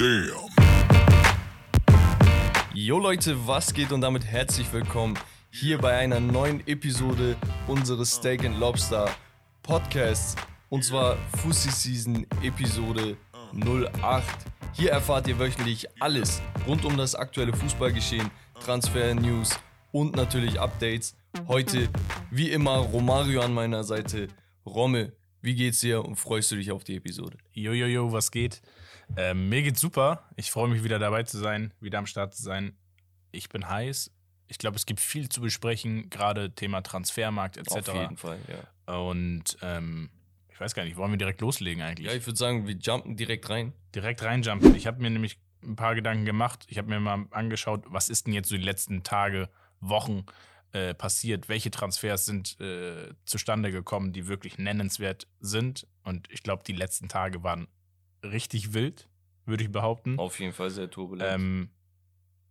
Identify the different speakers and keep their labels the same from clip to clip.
Speaker 1: Damn.
Speaker 2: Jo Leute, was geht und damit herzlich willkommen hier bei einer neuen Episode unseres Steak and Lobster Podcasts und zwar Fussi Season Episode 08. Hier erfahrt ihr wöchentlich alles rund um das aktuelle Fußballgeschehen, Transfer News und natürlich Updates. Heute wie immer Romario an meiner Seite. Romme, wie geht's dir und freust du dich auf die Episode?
Speaker 3: Jojojo, was geht? Ähm, mir geht's super. Ich freue mich wieder dabei zu sein, wieder am Start zu sein. Ich bin heiß. Ich glaube, es gibt viel zu besprechen, gerade Thema Transfermarkt etc.
Speaker 2: Auf jeden Fall, ja.
Speaker 3: Und ähm, ich weiß gar nicht, wollen wir direkt loslegen eigentlich?
Speaker 2: Ja, ich würde sagen, wir jumpen direkt rein.
Speaker 3: direkt reinjumpen. Ich habe mir nämlich ein paar Gedanken gemacht. Ich habe mir mal angeschaut, was ist denn jetzt so die letzten Tage, Wochen äh, passiert? Welche Transfers sind äh, zustande gekommen, die wirklich nennenswert sind? Und ich glaube, die letzten Tage waren richtig wild, würde ich behaupten.
Speaker 2: Auf jeden Fall sehr turbulent.
Speaker 3: Ähm,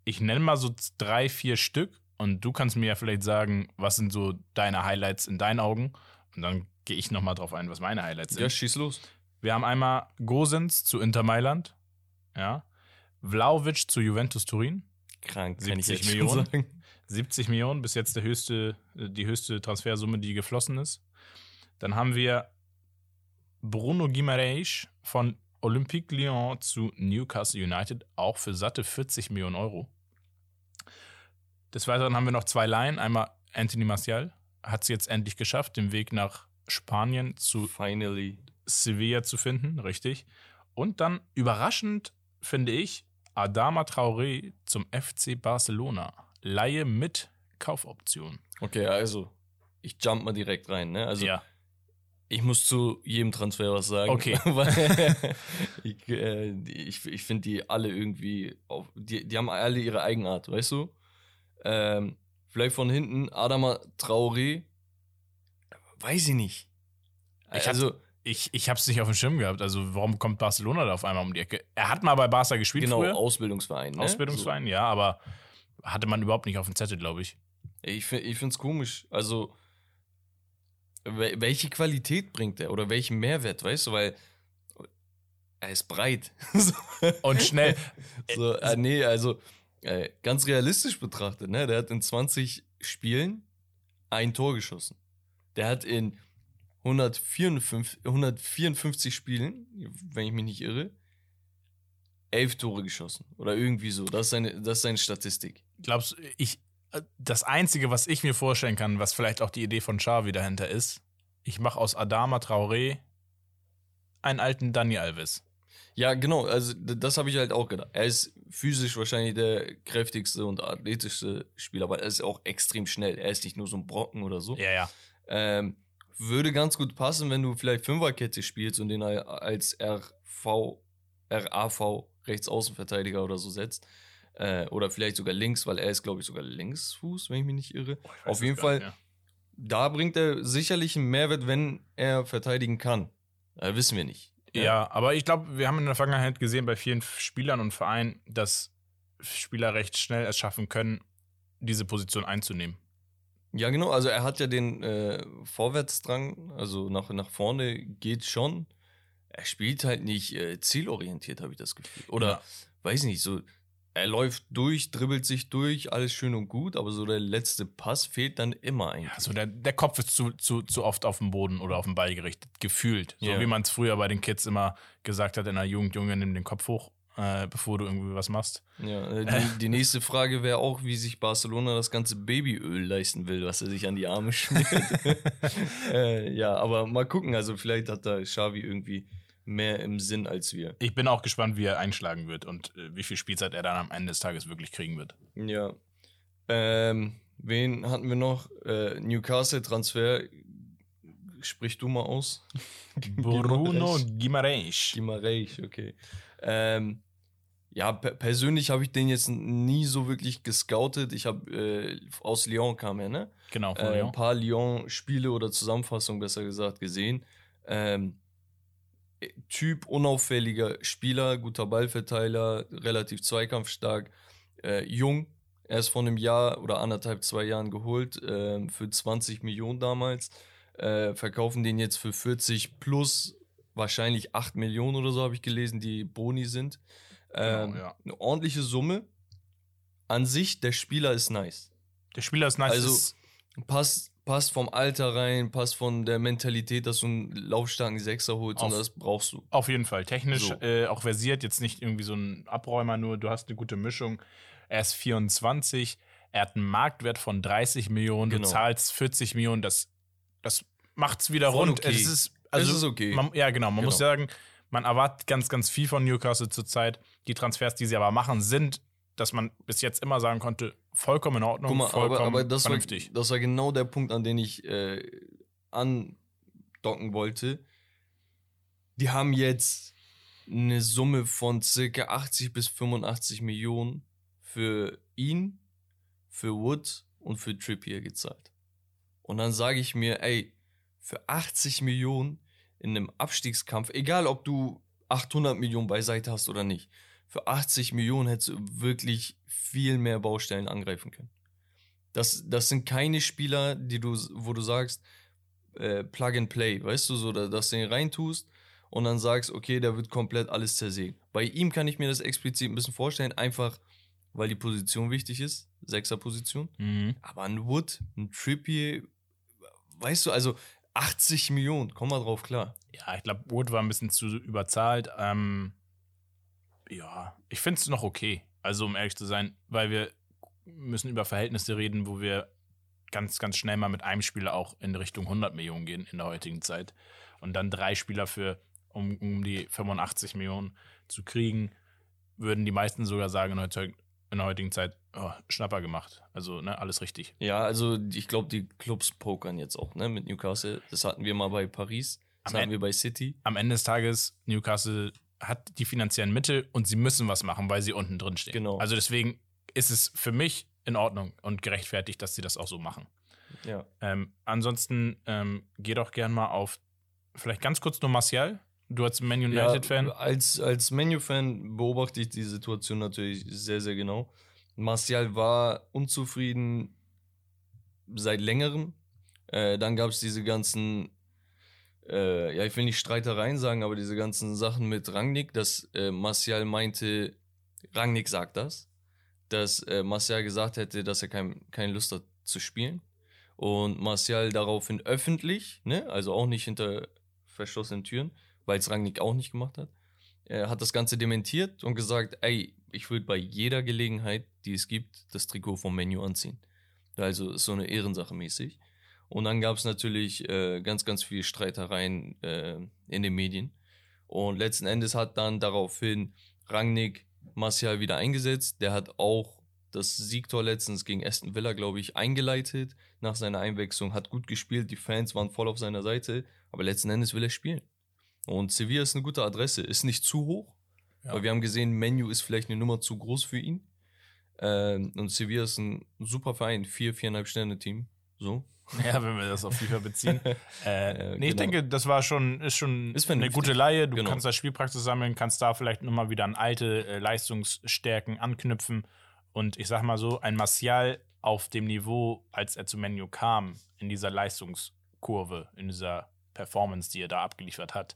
Speaker 3: ich nenne mal so drei, vier Stück und du kannst mir ja vielleicht sagen, was sind so deine Highlights in deinen Augen? Und dann gehe ich nochmal drauf ein, was meine Highlights sind.
Speaker 2: ja, schieß los.
Speaker 3: Wir haben einmal Gosens zu Inter Mailand, ja. Vlaovic zu Juventus Turin,
Speaker 2: Krank,
Speaker 3: 70 Millionen. 70 Millionen, bis jetzt der höchste, die höchste Transfersumme, die geflossen ist. Dann haben wir Bruno Guimaraes von Olympique Lyon zu Newcastle United, auch für satte 40 Millionen Euro. Des Weiteren haben wir noch zwei Laien. Einmal Anthony Martial hat es jetzt endlich geschafft, den Weg nach Spanien zu
Speaker 2: Finally.
Speaker 3: Sevilla zu finden, richtig. Und dann überraschend, finde ich, Adama Traoré zum FC Barcelona. Laie mit Kaufoption.
Speaker 2: Okay, also, ich jump mal direkt rein, ne? Also,
Speaker 3: ja,
Speaker 2: ich muss zu jedem Transfer was sagen.
Speaker 3: Okay.
Speaker 2: Ich äh, ich, ich finde die alle irgendwie, auf, die, die haben alle ihre Eigenart, weißt du? Ähm, vielleicht von hinten, Adama Traoré, weiß ich nicht.
Speaker 3: Ich
Speaker 2: also,
Speaker 3: ich, ich habe es nicht auf dem Schirm gehabt. Also, warum kommt Barcelona da auf einmal um die Ecke? Er hat mal bei Barca gespielt
Speaker 2: genau,
Speaker 3: früher.
Speaker 2: Ausbildungsverein. Ne?
Speaker 3: Ausbildungsverein, ja, aber hatte man überhaupt nicht auf dem Zettel, glaube ich.
Speaker 2: So. Ich, ich finde es komisch. Also, welche Qualität bringt er oder welchen Mehrwert, weißt du? Weil er ist breit. So.
Speaker 3: Und schnell.
Speaker 2: So, äh, nee, also äh, ganz realistisch betrachtet, ne? Der hat in 20 Spielen ein Tor geschossen. Der hat in 154, 154 Spielen, wenn ich mich nicht irre, elf Tore geschossen. Oder irgendwie so. Das ist seine, das ist seine Statistik.
Speaker 3: Glaubst du, ich, das Einzige, was ich mir vorstellen kann, was vielleicht auch die Idee von Xavi dahinter ist, ich mache aus Adama Traoré einen alten Dani Alves.
Speaker 2: Ja, genau, also das habe ich halt auch gedacht. Er ist physisch wahrscheinlich der kräftigste und athletischste Spieler, aber er ist auch extrem schnell. Er ist nicht nur so ein Brocken oder so.
Speaker 3: Ja, ja.
Speaker 2: Ähm, würde ganz gut passen, wenn du vielleicht Fünferkette spielst und den al- als RV, RAV Rechtsaußenverteidiger oder so setzt. Äh, oder vielleicht sogar links, weil er ist, glaube ich, sogar Linksfuß, wenn ich mich nicht irre.
Speaker 3: Weiß
Speaker 2: Auf jeden Fall,
Speaker 3: nicht mehr.
Speaker 2: da bringt er sicherlich einen Mehrwert, wenn er verteidigen kann. Äh, wissen wir nicht.
Speaker 3: Ja, aber ich glaube, wir haben in der Vergangenheit gesehen bei vielen Spielern und Vereinen, dass Spieler recht schnell es schaffen können, diese Position einzunehmen.
Speaker 2: Ja, genau. Also er hat ja den äh, Vorwärtsdrang, also nach, nach vorne geht schon. Er spielt halt nicht äh, zielorientiert, habe ich das Gefühl. Oder
Speaker 3: Ja.
Speaker 2: weiß nicht, so er läuft durch, dribbelt sich durch, alles schön und gut, aber so der letzte Pass fehlt dann immer eigentlich.
Speaker 3: Also der, der Kopf ist zu, zu, zu oft auf dem Boden oder auf den Ball gerichtet, gefühlt. So
Speaker 2: Ja.
Speaker 3: wie man es früher bei den Kids immer gesagt hat in der Jugend, Junge, nimm den Kopf hoch, äh, bevor du irgendwie was machst.
Speaker 2: Ja, äh, die, die nächste Frage wäre auch, wie sich Barcelona das ganze Babyöl leisten will, was er sich an die Arme schmiert. äh, ja, aber mal gucken, also vielleicht hat da Xavi irgendwie mehr im Sinn als wir.
Speaker 3: Ich bin auch gespannt, wie er einschlagen wird und äh, wie viel Spielzeit er dann am Ende des Tages wirklich kriegen wird.
Speaker 2: Ja. Ähm, wen hatten wir noch? Äh, Newcastle-Transfer. Sprich du mal aus.
Speaker 3: Bruno Guimaraes.
Speaker 2: Gimareich, okay. Ähm, ja, per persönlich habe ich den jetzt nie so wirklich gescoutet. Ich habe äh, aus Lyon kam er, ne?
Speaker 3: Genau, von
Speaker 2: Äh, ein
Speaker 3: Lyon.
Speaker 2: paar Lyon-Spiele oder Zusammenfassungen, besser gesagt, gesehen. Ähm, Typ unauffälliger Spieler, guter Ballverteiler, relativ zweikampfstark, äh, jung. Erst vor einem Jahr oder anderthalb, zwei Jahren geholt, ähm, für 20 Millionen damals. Äh, verkaufen den jetzt für 40 plus wahrscheinlich 8 Millionen oder so, habe ich gelesen, die Boni sind. Ähm,
Speaker 3: ja.
Speaker 2: Eine ordentliche Summe. An sich, der Spieler ist nice.
Speaker 3: Der Spieler ist nice.
Speaker 2: Also- Passt, passt vom Alter rein, passt von der Mentalität, dass du einen laufstarken Sechser holst und das brauchst du.
Speaker 3: Auf jeden Fall. Technisch
Speaker 2: So.
Speaker 3: äh, auch versiert, jetzt nicht irgendwie so ein Abräumer, nur du hast eine gute Mischung. Er ist 24, er hat einen Marktwert von 30 Millionen,
Speaker 2: Genau.
Speaker 3: du zahlst 40 Millionen, das, das macht's wieder
Speaker 2: Voll
Speaker 3: rund.
Speaker 2: okay.
Speaker 3: Es ist, also,
Speaker 2: es ist okay.
Speaker 3: Man, ja, genau. Man
Speaker 2: Genau.
Speaker 3: muss sagen, man erwartet ganz, ganz viel von Newcastle zurzeit. Die Transfers, die sie aber machen, sind, dass man bis jetzt immer sagen konnte, vollkommen in Ordnung,
Speaker 2: Guck mal,
Speaker 3: vollkommen
Speaker 2: aber, aber das, war,
Speaker 3: vernünftig.
Speaker 2: das war genau der Punkt, an den ich äh, andocken wollte. Die haben jetzt eine Summe von circa 80 bis 85 Millionen für ihn, für Wood und für Trippier gezahlt. Und dann sage ich mir, ey, für 80 Millionen in einem Abstiegskampf, egal ob du 800 Millionen beiseite hast oder nicht, für 80 Millionen hättest du wirklich viel mehr Baustellen angreifen können. Das, das sind keine Spieler, die du, wo du sagst, äh, Plug and Play, weißt du, so, da- dass du ihn reintust und dann sagst, okay, der wird komplett alles zersägen. Bei ihm kann ich mir das explizit ein bisschen vorstellen, einfach weil die Position wichtig ist, Sechser-Position.
Speaker 3: Mhm.
Speaker 2: Aber ein Wood, ein Trippier, weißt du, also 80 Millionen, komm mal drauf klar.
Speaker 3: Ja, ich glaube, Wood war ein bisschen zu überzahlt. Ähm, ja, ich finde es noch okay. Also, um ehrlich zu sein, weil wir müssen über Verhältnisse reden, wo wir ganz, ganz schnell mal mit einem Spieler auch in Richtung 100 Millionen gehen in der heutigen Zeit. Und dann drei Spieler für um, um die 85 Millionen zu kriegen, würden die meisten sogar sagen in, heutzutage, in der heutigen Zeit, oh, Schnapper gemacht. Also, ne, alles richtig.
Speaker 2: Ja, also ich glaube, die Clubs pokern jetzt auch, ne, mit Newcastle. Das hatten wir mal bei Paris, das
Speaker 3: Am
Speaker 2: hatten wir bei City.
Speaker 3: am Ende des Tages, Newcastle hat die finanziellen Mittel und sie müssen was machen, weil sie unten drin stehen.
Speaker 2: Genau.
Speaker 3: Also deswegen ist es für mich in Ordnung und gerechtfertigt, dass sie das auch so machen.
Speaker 2: Ja.
Speaker 3: Ähm, ansonsten ähm, geh doch gern mal auf, vielleicht ganz kurz nur Martial. Du als Man United-Fan.
Speaker 2: Ja, als, als Menu-Fan beobachte ich die Situation natürlich sehr, sehr genau. Martial war unzufrieden seit längerem. Äh, dann gab es diese ganzen, äh, ja, ich will nicht Streitereien sagen, aber diese ganzen Sachen mit Rangnick, dass äh, Martial meinte, Rangnick sagt das, dass äh, Martial gesagt hätte, dass er kein, keine Lust hat zu spielen. Und Martial daraufhin öffentlich, ne, also auch nicht hinter verschlossenen Türen, weil es Rangnick auch nicht gemacht hat. Er hat das Ganze dementiert und gesagt, ey, ich würde bei jeder Gelegenheit, die es gibt, das Trikot vom Menu anziehen. Also so eine Ehrensache mäßig. Und dann gab es natürlich äh, ganz, ganz viele Streitereien äh, in den Medien. Und letzten Endes hat dann daraufhin Rangnick Martial wieder eingesetzt. Der hat auch das Siegtor letztens gegen Aston Villa, glaube ich, eingeleitet nach seiner Einwechslung. Hat gut gespielt, die Fans waren voll auf seiner Seite. Aber letzten Endes will er spielen. Und Sevilla ist eine gute Adresse. Ist nicht zu hoch,
Speaker 3: Ja.
Speaker 2: weil wir haben gesehen, Menu ist vielleicht eine Nummer zu groß für ihn. Ähm, und Sevilla ist ein super Verein, vier, viereinhalb Sterne-Team. So.
Speaker 3: Ja, wenn wir das auf FIFA beziehen. äh, nee, ich
Speaker 2: genau.
Speaker 3: denke, das war schon, ist schon
Speaker 2: Ist
Speaker 3: eine gute Laie. Du
Speaker 2: Genau.
Speaker 3: kannst da Spielpraxis sammeln, kannst da vielleicht nochmal wieder an alte äh, Leistungsstärken anknüpfen. Und ich sag mal so, ein Martial auf dem Niveau, als er zu Menu kam, in dieser Leistungskurve, in dieser Performance, die er da abgeliefert hat,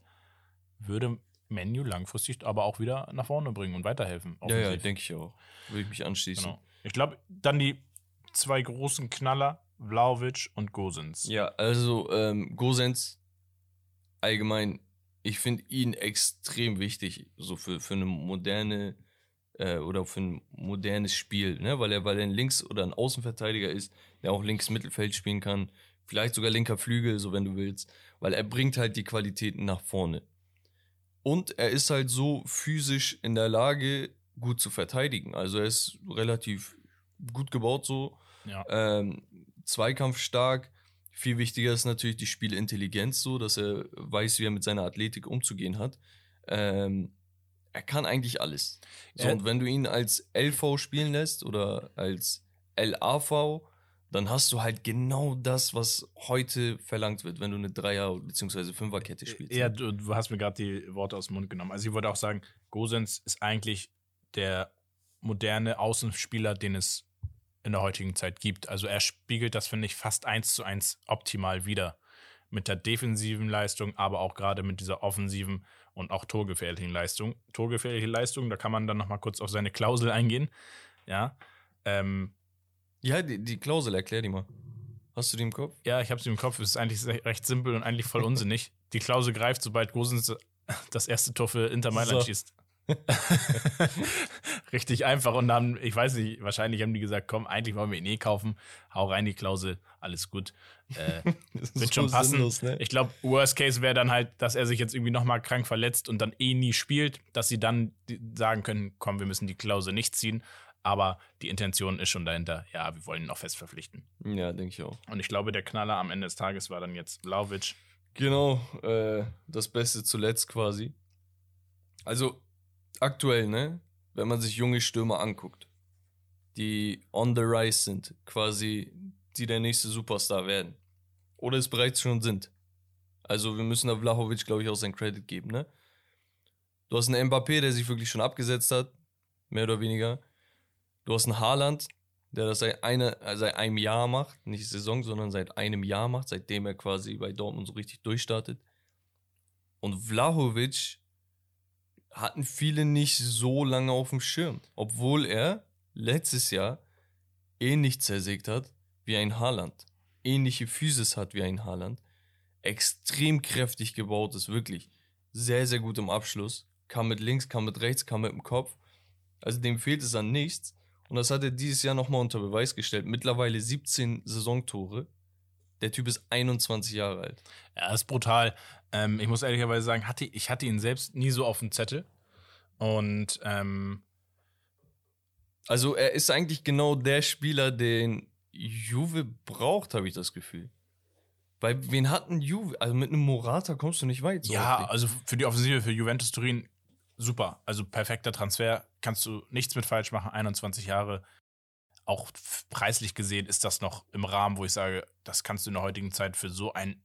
Speaker 3: würde Menu langfristig aber auch wieder nach vorne bringen und weiterhelfen.
Speaker 2: Ja, ja, denke ich auch. Würde ich mich anschließen.
Speaker 3: Genau. Ich glaube, dann die zwei großen Knaller, Vlaovic und Gosens.
Speaker 2: Ja, also ähm, Gosens allgemein, ich finde ihn extrem wichtig, so für, für eine moderne äh, oder für ein modernes Spiel, ne? weil er, weil er ein Links- oder ein Außenverteidiger ist, der auch links Mittelfeld spielen kann, vielleicht sogar linker Flügel, so wenn du willst, weil er bringt halt die Qualitäten nach vorne. Und er ist halt so physisch in der Lage, gut zu verteidigen. Also er ist relativ gut gebaut so,
Speaker 3: Ja.
Speaker 2: ähm, zweikampfstark. Viel wichtiger ist natürlich die Spielintelligenz, so dass er weiß, wie er mit seiner Athletik umzugehen hat. Ähm, er kann eigentlich alles. So, und wenn du ihn als LV spielen lässt oder als LAV, dann hast du halt genau das, was heute verlangt wird, wenn du eine Dreier- bzw. Fünferkette spielst.
Speaker 3: Ja, du, du hast mir gerade die Worte aus dem Mund genommen. Also ich wollte auch sagen, Gosens ist eigentlich der moderne Außenspieler, den es in der heutigen Zeit gibt. Also er spiegelt das, finde ich, fast eins zu eins optimal wieder. mit der defensiven Leistung, aber auch gerade mit dieser offensiven und auch torgefährlichen Leistung. Torgefährliche Leistung, da kann man dann nochmal kurz auf seine Klausel eingehen. Ja. Ähm,
Speaker 2: Ja, die, die Klausel, erklär die mal. Hast du die im Kopf?
Speaker 3: ja, ich habe sie im Kopf. Es ist eigentlich recht simpel und eigentlich voll unsinnig. Die Klausel greift, sobald Gosens das erste Tor für Inter Mailand
Speaker 2: So.
Speaker 3: schießt. Richtig einfach. Und dann, ich weiß nicht, wahrscheinlich haben die gesagt, komm, eigentlich wollen wir ihn eh kaufen. Hau rein die Klausel, alles gut. Äh,
Speaker 2: Das
Speaker 3: wird schon passen. Ich glaube, Worst Case wäre dann halt, dass er sich jetzt irgendwie nochmal krank verletzt und dann eh nie spielt, dass sie dann sagen können, komm, wir müssen die Klausel nicht ziehen. Aber die Intention ist schon dahinter, ja, wir wollen ihn noch fest verpflichten.
Speaker 2: Ja, denke ich auch.
Speaker 3: Und ich glaube, der Knaller am Ende des Tages war dann jetzt Vlaovic.
Speaker 2: Genau, äh, das Beste zuletzt quasi. Also aktuell, ne, wenn man sich junge Stürmer anguckt, die on the rise sind, quasi, die der nächste Superstar werden. Oder es bereits schon sind. Also wir müssen da Vlahovic, glaube ich, auch sein Credit geben, ne? Du hast einen Mbappé, der sich wirklich schon abgesetzt hat, mehr oder weniger. Du hast einen Haaland, der das seit, eine, äh, seit einem Jahr macht, nicht Saison, sondern seit einem Jahr macht, seitdem er quasi bei Dortmund so richtig durchstartet. Und Vlahovic hatten viele nicht so lange auf dem Schirm, obwohl er letztes Jahr ähnlich zersägt hat wie ein Haaland, ähnliche Physis hat wie ein Haaland, extrem kräftig gebaut ist, wirklich sehr, sehr gut im Abschluss, kam mit links, kam mit rechts, kam mit dem Kopf. Also dem fehlt es an nichts. Und das hat er dieses Jahr nochmal unter Beweis gestellt. Mittlerweile 17 Saisontore. Der Typ ist 21 Jahre alt.
Speaker 3: Das ist brutal. Ähm, ich muss ehrlicherweise sagen, hatte, ich hatte ihn selbst nie so auf dem Zettel. Und ähm,
Speaker 2: Also er ist eigentlich genau der Spieler, den Juve braucht, habe ich das Gefühl. Weil wen hatten Juve? Also mit einem Morata kommst du nicht weit. so
Speaker 3: ja,
Speaker 2: auf
Speaker 3: also für die Offensive, für Juventus Turin, super. Also perfekter Transfer. Kannst du nichts mit falsch machen. 21 Jahre. Auch preislich gesehen ist das noch im Rahmen, wo ich sage, das kannst du in der heutigen Zeit für so ein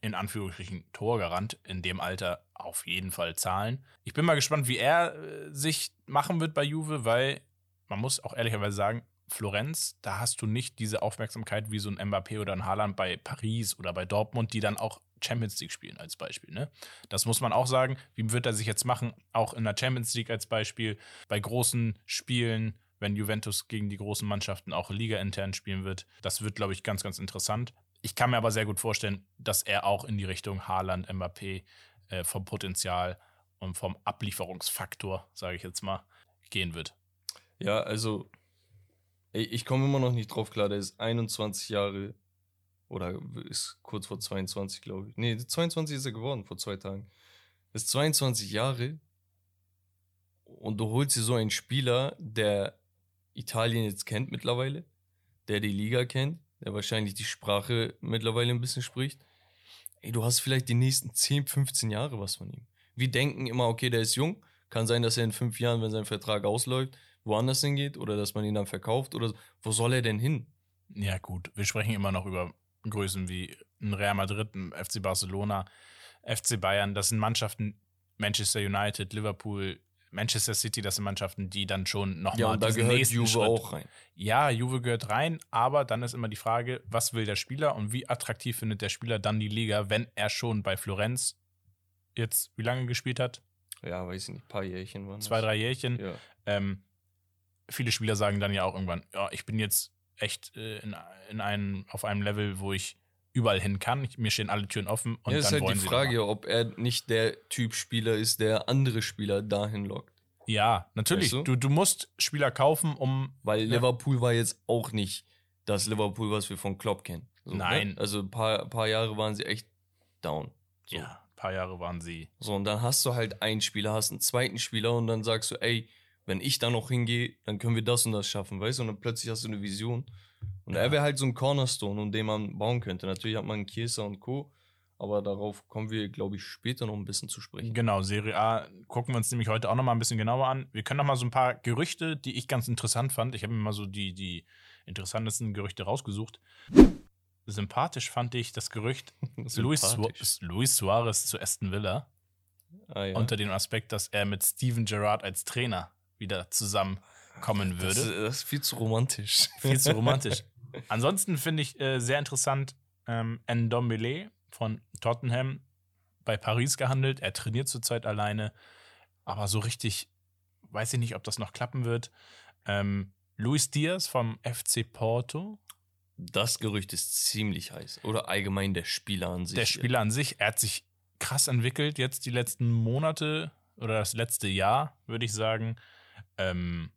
Speaker 3: in Anführungsstrichen Torgarant in dem Alter auf jeden Fall zahlen. Ich bin mal gespannt, wie er äh, sich machen wird bei Juve, weil man muss auch ehrlicherweise sagen, Florenz, da hast du nicht diese Aufmerksamkeit wie so ein Mbappé oder ein Haaland bei Paris oder bei Dortmund, die dann auch Champions League spielen als Beispiel. Ne? Das muss man auch sagen. Wie wird er sich jetzt machen? Auch in der Champions League als Beispiel, bei großen Spielen, wenn Juventus gegen die großen Mannschaften auch Liga intern spielen wird. Das wird, glaube ich, ganz, ganz interessant. Ich kann mir aber sehr gut vorstellen, dass er auch in die Richtung Haaland, Mbappé äh, vom Potenzial und vom Ablieferungsfaktor, sage ich jetzt mal, gehen wird.
Speaker 2: Ja, also ich komme immer noch nicht drauf klar. Der ist 21 Jahre oder ist kurz vor 22, glaube ich. Nee, 22 ist er geworden vor zwei Tagen. Ist 22 Jahre und du holst dir so einen Spieler, der Italien jetzt kennt mittlerweile, der die Liga kennt, der wahrscheinlich die Sprache mittlerweile ein bisschen spricht. Ey, du hast vielleicht die nächsten 10, 15 Jahre was von ihm. Wir denken immer, okay, der ist jung. Kann sein, dass er in fünf Jahren, wenn sein Vertrag ausläuft, woanders hingeht oder dass man ihn dann verkauft oder so. wo soll er denn hin?
Speaker 3: Ja, gut, wir sprechen immer noch über Größen wie ein Real Madrid, ein FC Barcelona, FC Bayern. Das sind Mannschaften, Manchester United, Liverpool, Manchester City, das sind Mannschaften, die dann schon nochmal
Speaker 2: Ja, und da gehört
Speaker 3: nächsten
Speaker 2: Juve
Speaker 3: Schritt.
Speaker 2: auch rein.
Speaker 3: Ja, Juve gehört rein, aber dann ist immer die Frage, was will der Spieler und wie attraktiv findet der Spieler dann die Liga, wenn er schon bei Florenz jetzt wie lange gespielt hat?
Speaker 2: Ja, weiß ich nicht, paar Jährchen waren
Speaker 3: Zwei, drei Jährchen.
Speaker 2: Ja.
Speaker 3: Ähm, viele Spieler sagen dann ja auch irgendwann, ja, ich bin jetzt echt äh, in, in einem, auf einem Level, wo ich überall hin kann. Ich, mir stehen alle Türen offen und
Speaker 2: ja, ist halt die Frage, ob er nicht der Typ Spieler ist, der andere Spieler dahin lockt.
Speaker 3: Ja, natürlich.
Speaker 2: Weißt du?
Speaker 3: du? Du, musst Spieler kaufen, um.
Speaker 2: Weil
Speaker 3: Ja.
Speaker 2: Liverpool war jetzt auch nicht das Liverpool, was wir von Klopp kennen. So,
Speaker 3: Nein.
Speaker 2: Ne? Also ein paar, paar Jahre waren sie echt down. So.
Speaker 3: Ja, ein paar Jahre waren sie.
Speaker 2: So, und dann hast du halt einen Spieler, hast einen zweiten Spieler und dann sagst du, ey, wenn ich da noch hingehe, dann können wir das und das schaffen, weißt du? Und dann plötzlich hast du eine Vision. Und
Speaker 3: Ja.
Speaker 2: er wäre halt so ein Cornerstone, um den man bauen könnte. Natürlich hat man Chiesa und Co., aber darauf kommen wir, glaube ich, später noch ein bisschen zu sprechen.
Speaker 3: Genau, Serie A gucken wir uns nämlich heute auch noch mal ein bisschen genauer an. Wir können noch mal so ein paar Gerüchte, die ich ganz interessant fand. Ich habe mir mal so die, die interessantesten Gerüchte rausgesucht. Sympathisch fand ich das Gerücht Luis, Su. Luis Suarez zu Aston Villa.
Speaker 2: Ah, ja.
Speaker 3: unter dem Aspekt, dass er mit Steven Gerrard als Trainer wieder zusammenkommen
Speaker 2: das,
Speaker 3: würde.
Speaker 2: ist- das ist viel zu romantisch.
Speaker 3: Viel zu romantisch. Ansonsten finde ich äh, sehr interessant ähm, Ndombele, von Tottenham bei Paris gehandelt. Er trainiert zurzeit alleine, aber so richtig weiß ich nicht, ob das noch klappen wird. Ähm, Luis Diaz vom FC Porto,
Speaker 2: Das Gerücht ist ziemlich heiß. Oder allgemein der Spieler an sich.
Speaker 3: der Spieler an sich, er hat sich krass entwickelt jetzt die letzten Monate oder das letzte Jahr, würde ich sagen. Ähm,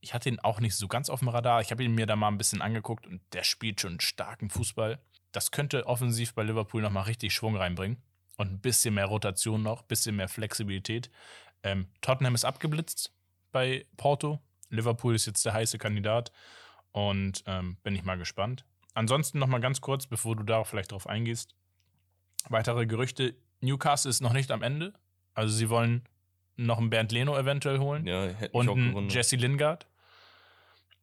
Speaker 3: ich hatte ihn auch nicht so ganz auf dem Radar. Ich habe ihn mir da mal ein bisschen angeguckt und der spielt schon starken Fußball. Das könnte offensiv bei Liverpool nochmal richtig Schwung reinbringen. Und ein bisschen mehr Rotation noch, ein bisschen mehr Flexibilität. Ähm, Tottenham ist abgeblitzt bei Porto. Liverpool ist jetzt der heiße Kandidat. Und ähm, bin ich mal gespannt. Ansonsten nochmal ganz kurz, bevor du da vielleicht drauf eingehst. Weitere Gerüchte. Newcastle ist noch nicht am Ende. Also sie wollen noch einen Bernd Leno eventuell holen.
Speaker 2: Ja, hätte
Speaker 3: und
Speaker 2: auch
Speaker 3: einen. Jesse Lingard.